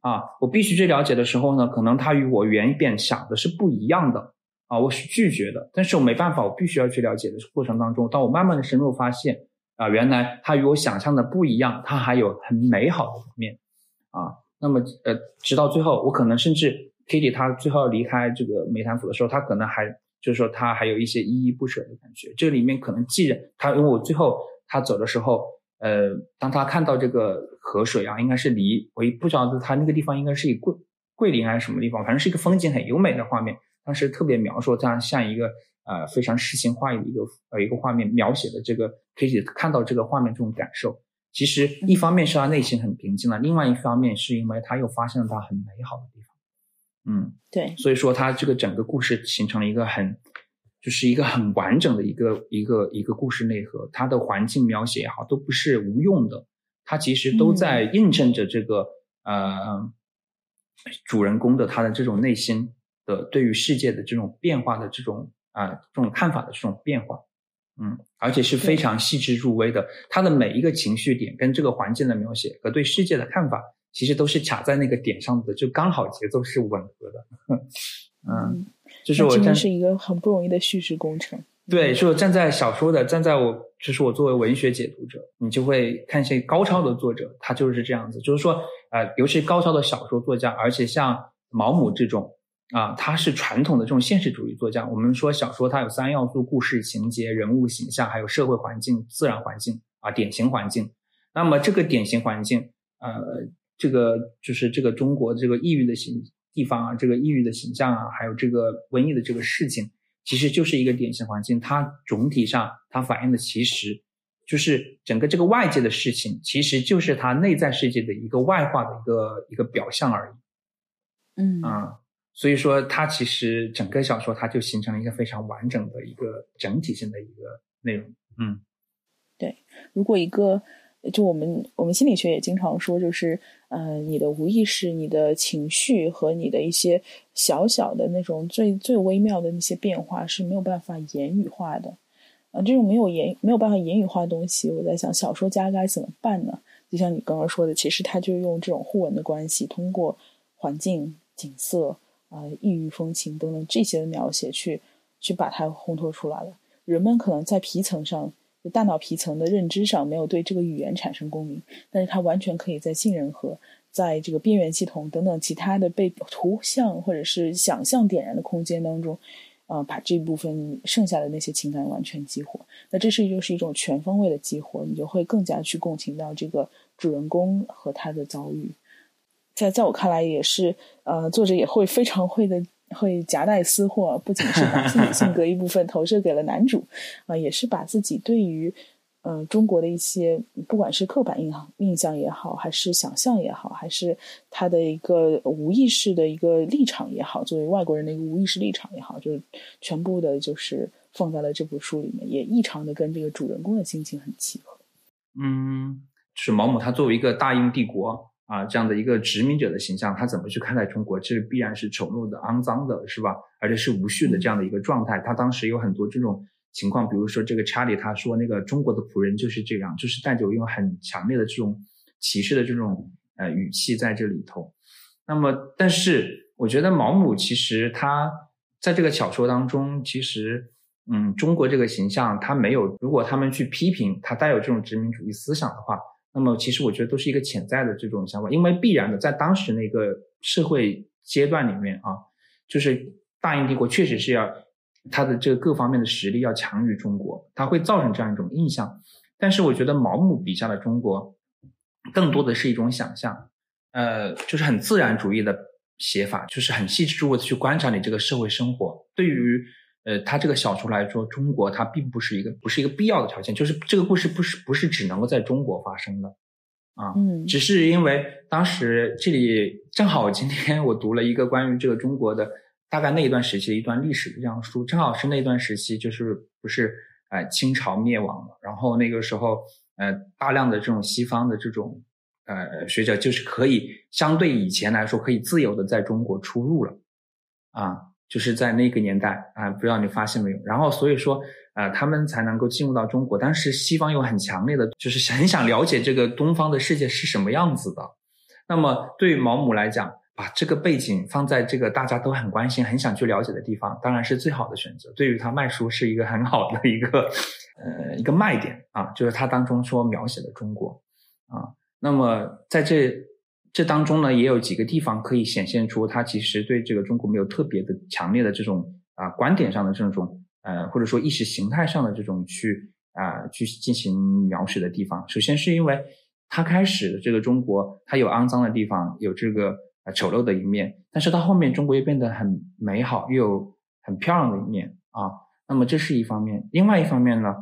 啊，我必须去了解的时候呢，可能他与我原本想的是不一样的啊，我是拒绝的，但是我没办法，我必须要去了解的过程当中，当我慢慢的深入发现啊，原来他与我想象的不一样，他还有很美好的一面啊，那么呃，直到最后，我可能甚至 Kitty 他最后离开这个梅谈府的时候，他可能还。就是说，他还有一些依依不舍的感觉。这里面可能既然他，因为我最后他走的时候，呃，当他看到这个河水啊，应该是离我也不知道他那个地方应该是以桂桂林还是什么地方，反正是一个风景很优美的画面。当时特别描述它像一个呃非常诗情画意的一个呃一个画面，描写的这个可以看到这个画面这种感受。其实一方面是他内心很平静了，另外一方面是因为他又发现了他很美好的地方。嗯，对，所以说它这个整个故事形成了一个很，就是一个很完整的一个一个一个故事内核。它的环境描写也好，都不是无用的，它其实都在印证着这个呃主人公的他的这种内心的对于世界的这种变化的这种啊这种看法的这种变化。嗯，而且是非常细致入微的，他的每一个情绪点跟这个环境的描写和对世界的看法。其实都是卡在那个点上的，就刚好节奏是吻合的。嗯，就是我真是一个很不容易的叙事工程。对，是我站在小说的，站在我，就是我作为文学解读者，你就会看一些高超的作者，他就是这样子，就是说，呃，尤其高超的小说作家，而且像毛姆这种啊，他是传统的这种现实主义作家。我们说小说它有三要素：故事情节、人物形象，还有社会环境、自然环境啊，典型环境。那么这个典型环境，呃。这个就是这个中国这个异域的形地方啊，这个异域的形象啊，还有这个瘟疫的这个事情，其实就是一个典型环境。它总体上它反映的其实就是整个这个外界的事情，其实就是它内在世界的一个外化的一个一个表象而已。嗯啊，所以说它其实整个小说它就形成了一个非常完整的一个整体性的一个内容。嗯，对，如果一个。就我们我们心理学也经常说，就是呃，你的无意识、你的情绪和你的一些小小的那种最最微妙的那些变化是没有办法言语化的。啊，这种没有言没有办法言语化的东西，我在想，小说家该怎么办呢？就像你刚刚说的，其实他就用这种互文的关系，通过环境、景色、啊异域风情等等这些的描写，去去把它烘托出来了。人们可能在皮层上。大脑皮层的认知上没有对这个语言产生共鸣，但是它完全可以在杏仁核、在这个边缘系统等等其他的被图像或者是想象点燃的空间当中，啊，把这部分剩下的那些情感完全激活。那这是就是一种全方位的激活，你就会更加去共情到这个主人公和他的遭遇。在在我看来，也是呃，作者也会非常会的。会夹带私货，不仅是把自己性格一部分投射给了男主，啊，也是把自己对于嗯中国的一些，不管是刻板印象印象也好，还是想象也好，还是他的一个无意识的一个立场也好，作为外国人的一个无意识立场也好，就是全部的，就是放在了这部书里面，也异常的跟这个主人公的心情很契合。嗯，是毛姆他作为一个大英帝国。啊，这样的一个殖民者的形象，他怎么去看待中国？这必然是丑陋的、肮脏的，是吧？而且是无序的这样的一个状态。他当时有很多这种情况，比如说这个查理，他说那个中国的仆人就是这样，就是带着一种很强烈的这种歧视的这种呃语气在这里头。那么，但是我觉得毛姆其实他在这个小说当中，其实嗯，中国这个形象他没有，如果他们去批评他带有这种殖民主义思想的话。那么，其实我觉得都是一个潜在的这种想法，因为必然的，在当时那个社会阶段里面啊，就是大英帝国确实是要它的这个各方面的实力要强于中国，它会造成这样一种印象。但是，我觉得毛姆笔下的中国更多的是一种想象，呃，就是很自然主义的写法，就是很细致入微的去观察你这个社会生活。对于呃，它这个小说来说，中国它并不是一个不是一个必要的条件，就是这个故事不是不是只能够在中国发生的，啊，嗯，只是因为当时这里正好今天我读了一个关于这个中国的大概那一段时期的一段历史的这样书，正好是那段时期就是不是呃清朝灭亡了，然后那个时候呃大量的这种西方的这种呃学者就是可以相对以前来说可以自由的在中国出入了，啊。就是在那个年代啊，不知道你发现没有？然后所以说，呃，他们才能够进入到中国。当时西方有很强烈的，就是很想了解这个东方的世界是什么样子的。那么对于毛姆来讲，把这个背景放在这个大家都很关心、很想去了解的地方，当然是最好的选择。对于他卖书是一个很好的一个，呃，一个卖点啊，就是他当中说描写的中国啊。那么在这。这当中呢，也有几个地方可以显现出他其实对这个中国没有特别的强烈的这种啊观点上的这种呃或者说意识形态上的这种去啊去进行描写的地方。首先是因为他开始的这个中国，它有肮脏的地方，有这个啊丑陋的一面，但是到后面中国又变得很美好又有很漂亮的一面啊。那么这是一方面，另外一方面呢，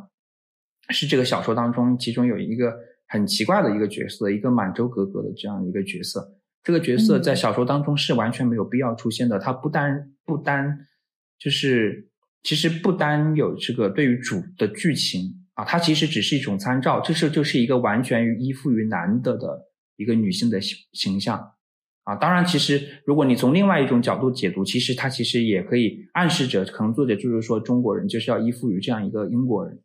是这个小说当中其中有一个很奇怪的一个角色，一个满洲格格的这样一个角色。这个角色在小说当中是完全没有必要出现的，他不单不单就是其实不单有这个对于主的剧情。啊，它其实只是一种参照，这是就是一个完全依附于男的的一个女性的形形象啊。当然，其实如果你从另外一种角度解读，其实它其实也可以暗示着，可能作者就是说中国人就是要依附于这样一个英国人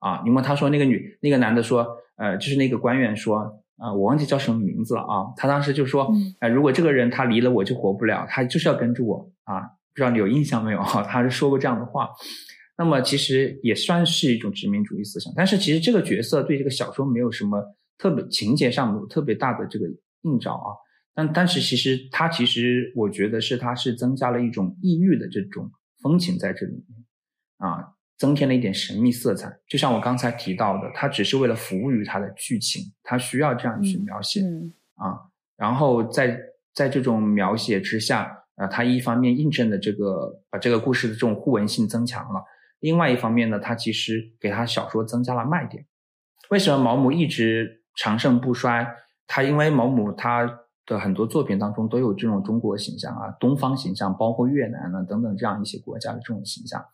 啊。因为他说那个女那个男的说，呃，就是那个官员说，啊，我忘记叫什么名字了啊。他当时就说，呃，如果这个人他离了我就活不了，他就是要跟着我啊。不知道你有印象没有哈？他是说过这样的话。那么其实也算是一种殖民主义思想，但是其实这个角色对这个小说没有什么特别情节上有特别大的这个映照啊。但但是其实他其实我觉得是他是增加了一种异域的这种风情在这里面啊，增添了一点神秘色彩。就像我刚才提到的，它只是为了服务于它的剧情，它需要这样去描写啊。然后在在这种描写之下，啊，它一方面印证了这个把这个故事的这种互文性增强了。另外一方面呢，它其实给他小说增加了卖点。为什么毛姆一直长盛不衰？他因为毛姆他的很多作品当中都有这种中国形象啊，东方形象，包括越南啊等等这样一些国家的这种形象。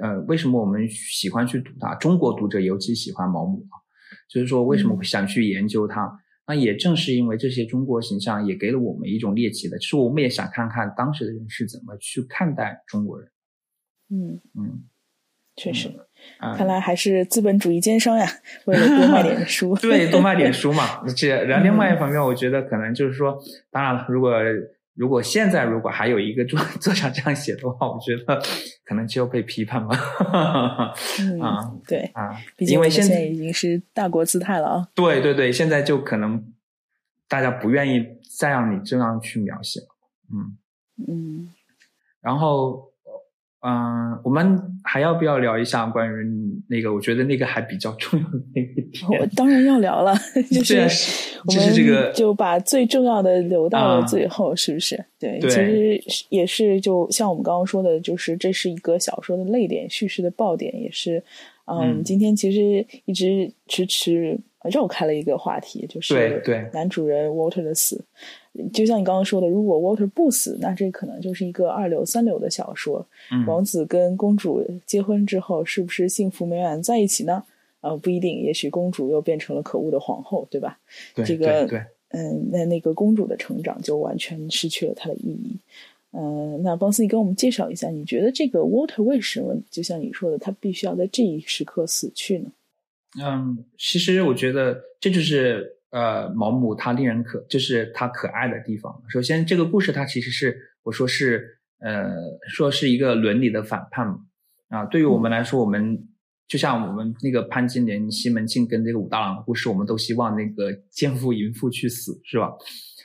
呃，为什么我们喜欢去读它？中国读者尤其喜欢毛姆啊，就是说为什么会想去研究他？那也正是因为这些中国形象也给了我们一种猎奇的，其实我们也想看看当时的人是怎么去看待中国人。嗯嗯。确实，看来还是资本主义奸商呀，为了多卖点书，对，多卖点书嘛。这然后另外一方面，我觉得可能就是说，当然了，如果如果现在如果还有一个作作者这样写的话，我觉得可能就要被批判了。啊，对啊，因为现在已经是大国姿态了啊。对对对，现在就可能大家不愿意再让你这样去描写了。嗯嗯，然后。嗯，我们还要不要聊一下关于那个？我觉得那个还比较重要的那个点。我当然要聊了，就是我们这个就把最重要的留到了最后，是不是？对，其实也是就像我们刚刚说的，就是这是一个小说的泪点，叙事的爆点，也是嗯，今天其实一直迟迟绕开了一个话题，就是对男主人 Water 的死。就像你刚刚说的，如果 Water 不死，那这可能就是一个二流、三流的小说。王子跟公主结婚之后，是不是幸福美满在一起呢？呃，不一定，也许公主又变成了可恶的皇后，对吧？这个，嗯，那那个公主的成长就完全失去了它的意义。嗯，那邦斯，你跟我们介绍一下，你觉得这个 Water 为什么就像你说的，他必须要在这一时刻死去呢？嗯，其实我觉得这就是。呃，毛姆他令人可就是他可爱的地方。首先，这个故事它其实是我说是呃说是一个伦理的反叛嘛。啊，对于我们来说，我们就像我们那个潘金莲、西门庆跟这个武大郎的故事，我们都希望那个奸夫淫妇去死，是吧？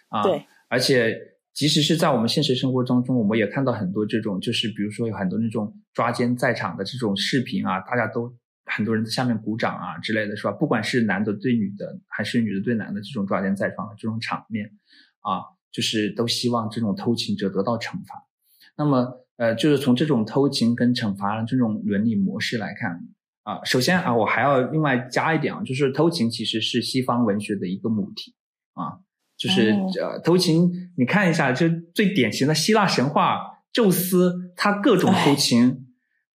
啊，对。而且，即使是在我们现实生活当中，我们也看到很多这种，就是比如说有很多那种抓奸在场的这种视频啊，大家都。很多人在下面鼓掌啊之类的是吧？不管是男的对女的，还是女的对男的，这种抓奸在床的这种场面，啊，就是都希望这种偷情者得到惩罚。那么，呃，就是从这种偷情跟惩罚的这种伦理模式来看，啊，首先啊，我还要另外加一点啊，就是偷情其实是西方文学的一个母题啊，就是呃，偷情，你看一下，就最典型的希腊神话，宙斯他各种偷情。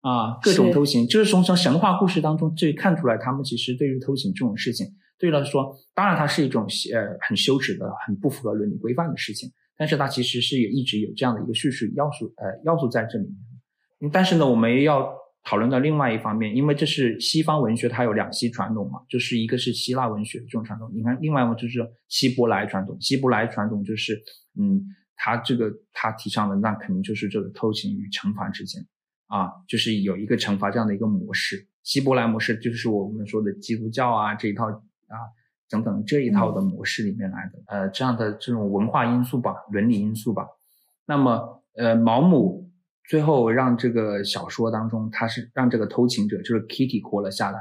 啊，各种偷情，就是从从神话故事当中就看出来，他们其实对于偷情这种事情，对于来说，当然它是一种呃很羞耻的、很不符合伦理规范的事情，但是它其实是也一直有这样的一个叙事要素，呃，要素在这里面。但是呢，我们要讨论到另外一方面，因为这是西方文学，它有两栖传统嘛，就是一个是希腊文学这种传统，你看，另外一个就是希伯来传统，希伯来传统就是，嗯，他这个他提倡的，那肯定就是这个偷情与惩罚之间。啊，就是有一个惩罚这样的一个模式，希伯来模式就是我们说的基督教啊这一套啊等等这一套的模式里面来的，呃，这样的这种文化因素吧，伦理因素吧。那么，呃，毛姆最后让这个小说当中，他是让这个偷情者就是 Kitty 活了下来，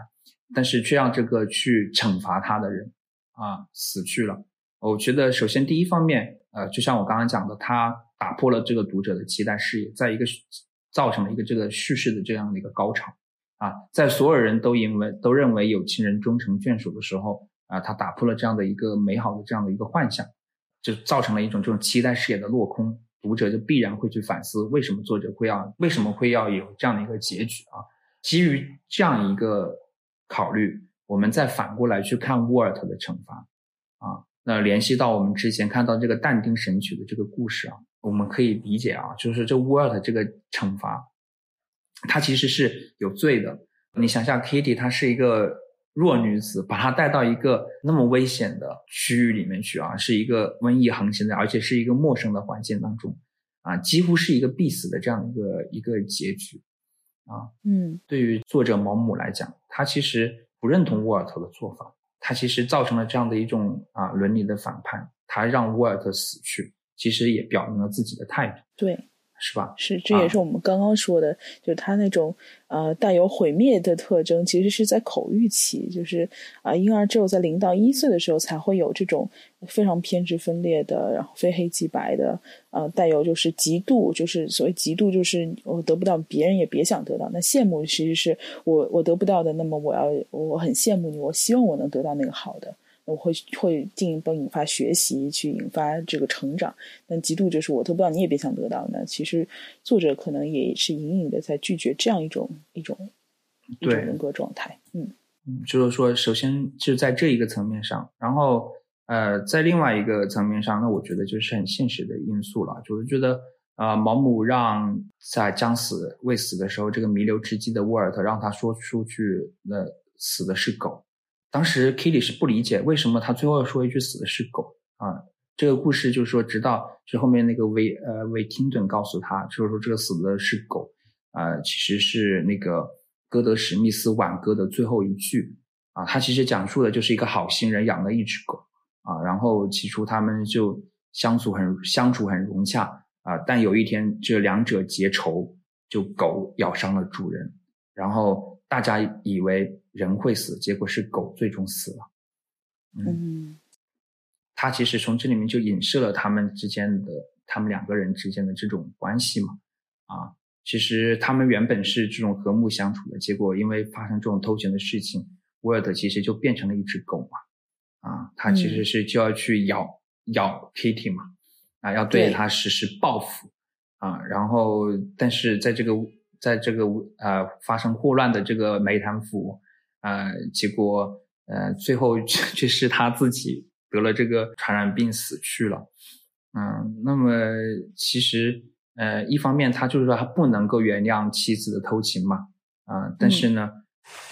但是却让这个去惩罚他的人啊死去了。我觉得首先第一方面，呃，就像我刚刚讲的，他打破了这个读者的期待视野，在一个造成了一个这个叙事的这样的一个高潮啊，在所有人都因为都认为有情人终成眷属的时候啊，他打破了这样的一个美好的这样的一个幻想，就造成了一种这种期待视野的落空，读者就必然会去反思为什么作者会要为什么会要有这样的一个结局啊？基于这样一个考虑，我们再反过来去看沃尔特的惩罚啊，那联系到我们之前看到这个但丁神曲的这个故事啊。我们可以理解啊，就是这沃尔特这个惩罚，他其实是有罪的。你想想，Kitty 她是一个弱女子，把她带到一个那么危险的区域里面去啊，是一个瘟疫横行的，而且是一个陌生的环境当中啊，几乎是一个必死的这样一个一个结局啊。嗯，对于作者毛姆来讲，他其实不认同沃尔特的做法，他其实造成了这样的一种啊伦理的反叛，他让沃尔特死去。其实也表明了自己的态度，对，是吧？是，这也是我们刚刚说的，就他那种呃带有毁灭的特征，其实是在口欲期，就是啊，婴儿只有在零到一岁的时候才会有这种非常偏执分裂的，然后非黑即白的，呃，带有就是极度，就是所谓极度，就是我得不到，别人也别想得到。那羡慕其实是我我得不到的，那么我要我很羡慕你，我希望我能得到那个好的。我会会进一步引发学习，去引发这个成长。但极度就是我得不到，你也别想得到。那其实作者可能也是隐隐的在拒绝这样一种一种一种人格状态。嗯嗯，就是说，首先就在这一个层面上，然后呃，在另外一个层面上，那我觉得就是很现实的因素了。就是觉得啊，毛姆让在将死未死的时候，这个弥留之际的沃尔特让他说出去，那死的是狗。当时 Kitty 是不理解为什么他最后要说一句死的是狗啊？这个故事就是说，直到是后面那个维呃维汀顿告诉他，就是说这个死的是狗啊，其实是那个歌德史密斯挽歌的最后一句啊。他其实讲述的就是一个好心人养了一只狗啊，然后起初他们就相处很相处很融洽啊，但有一天这两者结仇，就狗咬伤了主人，然后大家以为。人会死，结果是狗最终死了。嗯，他其实从这里面就影射了他们之间的，他们两个人之间的这种关系嘛。啊，其实他们原本是这种和睦相处的，结果因为发生这种偷情的事情，沃尔德其实就变成了一只狗嘛。啊，他其实是就要去咬咬 Kitty 嘛，啊，要对他实施报复。啊，然后但是在这个在这个呃发生霍乱的这个梅坦府。呃，结果呃，最后却是 他自己得了这个传染病死去了。嗯，那么其实呃，一方面他就是说他不能够原谅妻子的偷情嘛，啊，但是呢，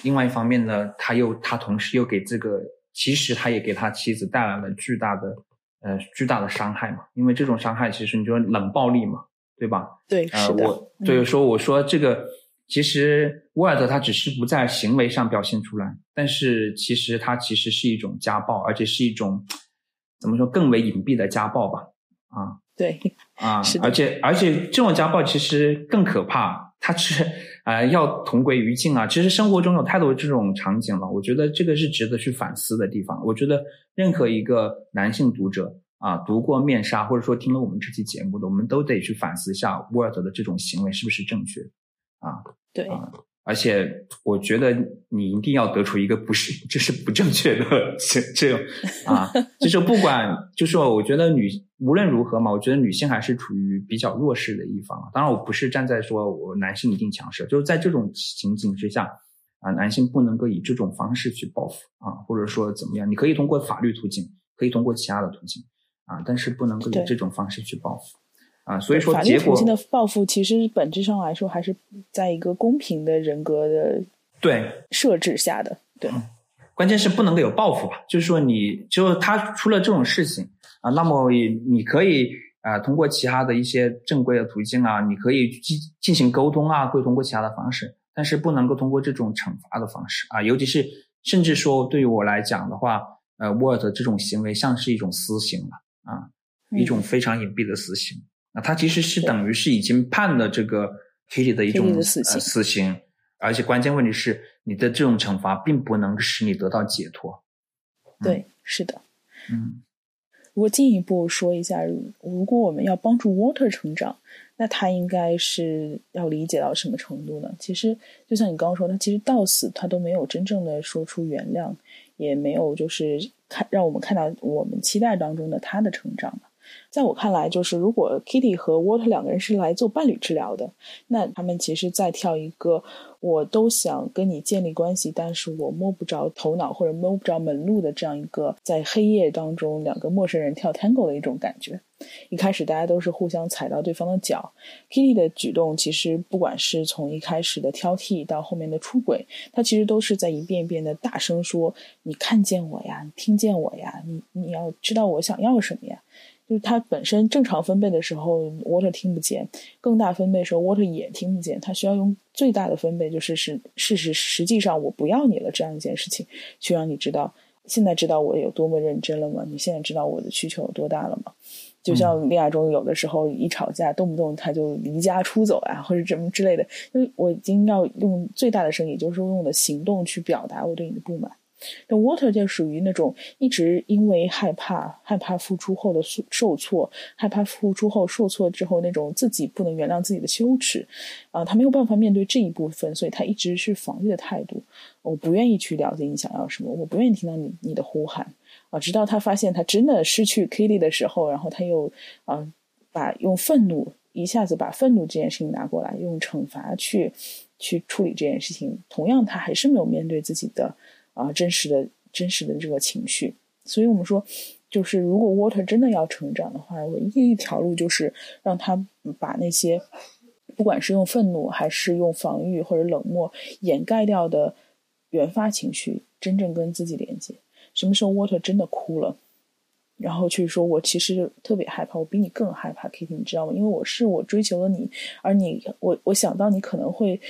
另外一方面呢，他又他同时又给这个，其实他也给他妻子带来了巨大的呃巨大的伤害嘛，因为这种伤害其实你说冷暴力嘛，对吧？对，是的。我对说我说这个。其实沃尔德他只是不在行为上表现出来，但是其实他其实是一种家暴，而且是一种怎么说更为隐蔽的家暴吧？啊，对，啊，而且而且这种家暴其实更可怕，它是啊要同归于尽啊。其实生活中有太多这种场景了，我觉得这个是值得去反思的地方。我觉得任何一个男性读者啊，读过《面纱》或者说听了我们这期节目的，我们都得去反思一下沃尔德的这种行为是不是正确。啊，对啊，而且我觉得你一定要得出一个不是，这是不正确的这这种啊，就是不管，就是，我觉得女无论如何嘛，我觉得女性还是处于比较弱势的一方。当然，我不是站在说我男性一定强势，就是在这种情景之下啊，男性不能够以这种方式去报复啊，或者说怎么样，你可以通过法律途径，可以通过其他的途径啊，但是不能够以这种方式去报复。啊，所以说，法律途径的报复其实本质上来说还是在一个公平的人格的对设置下的。对，关键是不能够有报复吧？就是说，你就他出了这种事情啊，那么你可以啊，通过其他的一些正规的途径啊，你可以进进行沟通啊，会通过其他的方式，但是不能够通过这种惩罚的方式啊，尤其是甚至说对于我来讲的话，呃，沃尔特这种行为像是一种私刑了啊，一种非常隐蔽的私刑。那他其实是等于是已经判了这个 Kitty 的一种死刑，死刑，而且关键问题是你的这种惩罚并不能使你得到解脱。对，是的，嗯，如果进一步说一下，如果我们要帮助 Water 成长，那他应该是要理解到什么程度呢？其实就像你刚刚说，他其实到死他都没有真正的说出原谅，也没有就是看让我们看到我们期待当中的他的成长。在我看来，就是如果 Kitty 和 Water 两个人是来做伴侣治疗的，那他们其实在跳一个我都想跟你建立关系，但是我摸不着头脑或者摸不着门路的这样一个在黑夜当中两个陌生人跳 Tango 的一种感觉。一开始大家都是互相踩到对方的脚，Kitty 的举动其实不管是从一开始的挑剔到后面的出轨，他其实都是在一遍一遍的大声说：“你看见我呀，你听见我呀，你你要知道我想要什么呀。”就是它本身正常分贝的时候，water 听不见；更大分贝时候，water 也听不见。它需要用最大的分贝，就是是事实，实际上我不要你了这样一件事情，去让你知道，现在知道我有多么认真了吗？你现在知道我的需求有多大了吗？就像恋爱中有的时候一吵架，动不动他就离家出走啊，或者什么之类的，因为我已经要用最大的声音，就是用我的行动去表达我对你的不满。那 Water 就属于那种一直因为害怕、害怕付出后的受挫，害怕付出后受挫之后那种自己不能原谅自己的羞耻，啊，他没有办法面对这一部分，所以他一直是防御的态度。我不愿意去了解你想要什么，我不愿意听到你你的呼喊啊，直到他发现他真的失去 Kitty 的时候，然后他又啊，把用愤怒一下子把愤怒这件事情拿过来，用惩罚去去处理这件事情，同样他还是没有面对自己的。啊，真实的、真实的这个情绪，所以我们说，就是如果 Water 真的要成长的话，唯一一条路就是让他把那些，不管是用愤怒还是用防御或者冷漠掩盖掉的原发情绪，真正跟自己连接。什么时候 Water 真的哭了，然后去说，我其实特别害怕，我比你更害怕 Kitty，你知道吗？因为我是我追求了你，而你，我我想到你可能会。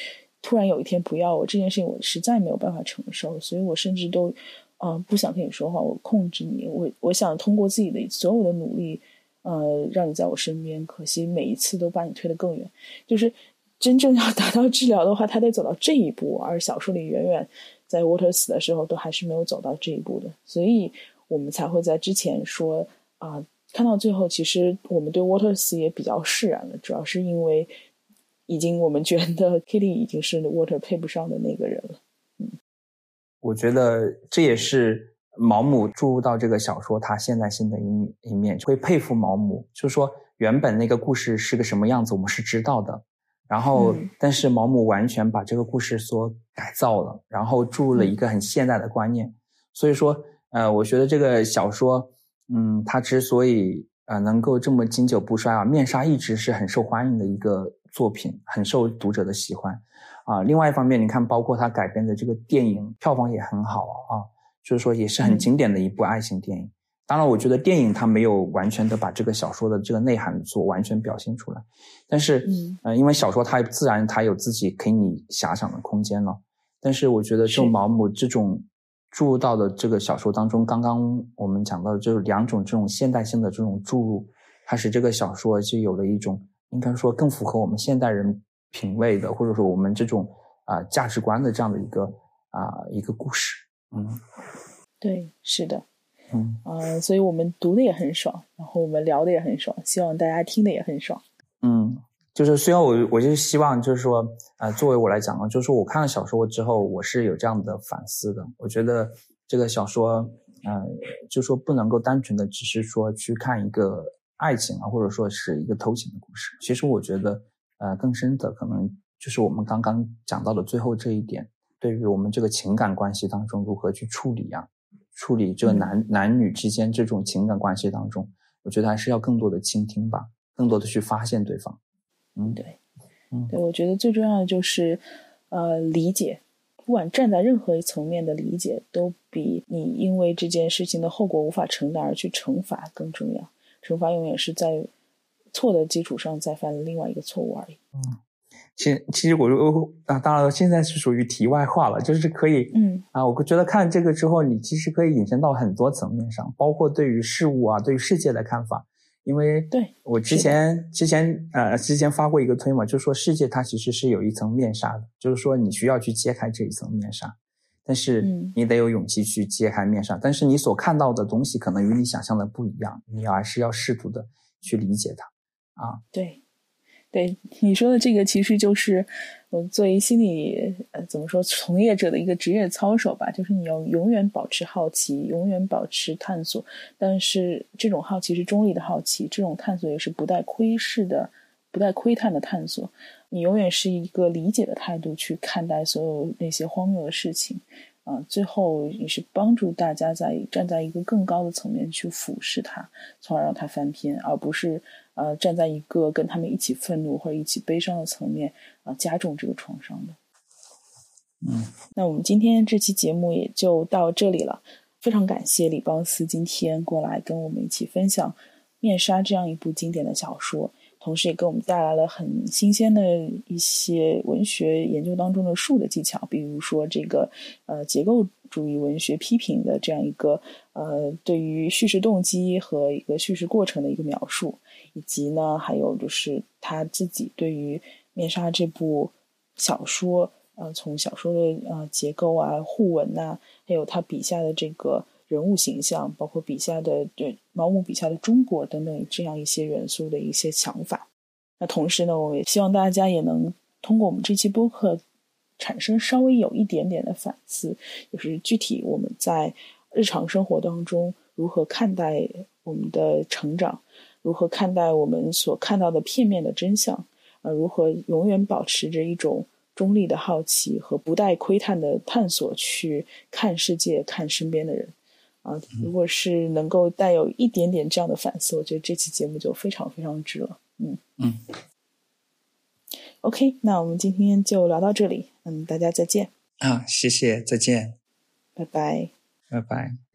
突然有一天不要我这件事情，我实在没有办法承受，所以我甚至都，呃，不想跟你说话，我控制你，我我想通过自己的所有的努力，呃，让你在我身边。可惜每一次都把你推得更远。就是真正要达到治疗的话，他得走到这一步，而小说里远远在 Water 死的时候都还是没有走到这一步的，所以我们才会在之前说啊，看到最后，其实我们对 Water 死也比较释然了，主要是因为。已经，我们觉得 Kitty 已经是 Water 配不上的那个人了。嗯，我觉得这也是毛姆注入到这个小说他现代性的一一面，会佩服毛姆。就是说，原本那个故事是个什么样子，我们是知道的。然后，但是毛姆完全把这个故事所改造了，然后注入了一个很现代的观念。所以说，呃，我觉得这个小说，嗯，它之所以呃能够这么经久不衰啊，面纱一直是很受欢迎的一个。作品很受读者的喜欢，啊，另外一方面，你看，包括他改编的这个电影，票房也很好啊，就是说也是很经典的一部爱情电影。当然，我觉得电影它没有完全的把这个小说的这个内涵所完全表现出来，但是，嗯，因为小说它自然它有自己给你遐想的空间了。但是，我觉得就毛姆这种注入到的这个小说当中，刚刚我们讲到的就是两种这种现代性的这种注入，它使这个小说就有了一种。应该说更符合我们现代人品味的，或者说我们这种啊价值观的这样的一个啊一个故事，嗯，对，是的，嗯。啊，所以我们读的也很爽，然后我们聊的也很爽，希望大家听的也很爽，嗯，就是虽然我我就希望就是说啊，作为我来讲啊，就是说我看了小说之后，我是有这样的反思的，我觉得这个小说，呃，就说不能够单纯的只是说去看一个。爱情啊，或者说是一个偷情的故事。其实我觉得，呃，更深的可能就是我们刚刚讲到的最后这一点，对于我们这个情感关系当中如何去处理啊，处理这个男男女之间这种情感关系当中，我觉得还是要更多的倾听吧，更多的去发现对方。嗯，对，嗯，对，我觉得最重要的就是，呃，理解，不管站在任何一层面的理解，都比你因为这件事情的后果无法承担而去惩罚更重要。惩罚永远是在错的基础上再犯另外一个错误而已。嗯，其其实我说啊，当然了，现在是属于题外话了，就是可以，嗯啊，我觉得看这个之后，你其实可以引申到很多层面上，包括对于事物啊，对于世界的看法。因为对我之前之前呃之前发过一个推嘛，就是说世界它其实是有一层面纱的，就是说你需要去揭开这一层面纱。但是你得有勇气去揭开面纱。但是你所看到的东西可能与你想象的不一样，你还是要试图的去理解它啊。对。对你说的这个，其实就是我作为心理呃怎么说从业者的一个职业操守吧，就是你要永远保持好奇，永远保持探索。但是这种好奇是中立的好奇，这种探索也是不带窥视的、不带窥探的探索。你永远是一个理解的态度去看待所有那些荒谬的事情。啊，最后也是帮助大家在站在一个更高的层面去俯视它，从而让它翻篇，而不是呃站在一个跟他们一起愤怒或者一起悲伤的层面啊加重这个创伤的。嗯，那我们今天这期节目也就到这里了，非常感谢李邦斯今天过来跟我们一起分享《面纱》这样一部经典的小说。同时也给我们带来了很新鲜的一些文学研究当中的术的技巧，比如说这个呃结构主义文学批评的这样一个呃对于叙事动机和一个叙事过程的一个描述，以及呢还有就是他自己对于《面纱》这部小说呃从小说的呃结构啊互文呐，还有他笔下的这个。人物形象，包括笔下的对毛姆笔下的中国等等这样一些元素的一些想法。那同时呢，我也希望大家也能通过我们这期播客产生稍微有一点点的反思，就是具体我们在日常生活当中如何看待我们的成长，如何看待我们所看到的片面的真相，呃，如何永远保持着一种中立的好奇和不带窥探的探索去看世界、看身边的人。啊，如果是能够带有一点点这样的反思，我觉得这期节目就非常非常值了。嗯嗯。OK，那我们今天就聊到这里。嗯，大家再见。啊，谢谢，再见。拜拜。拜拜。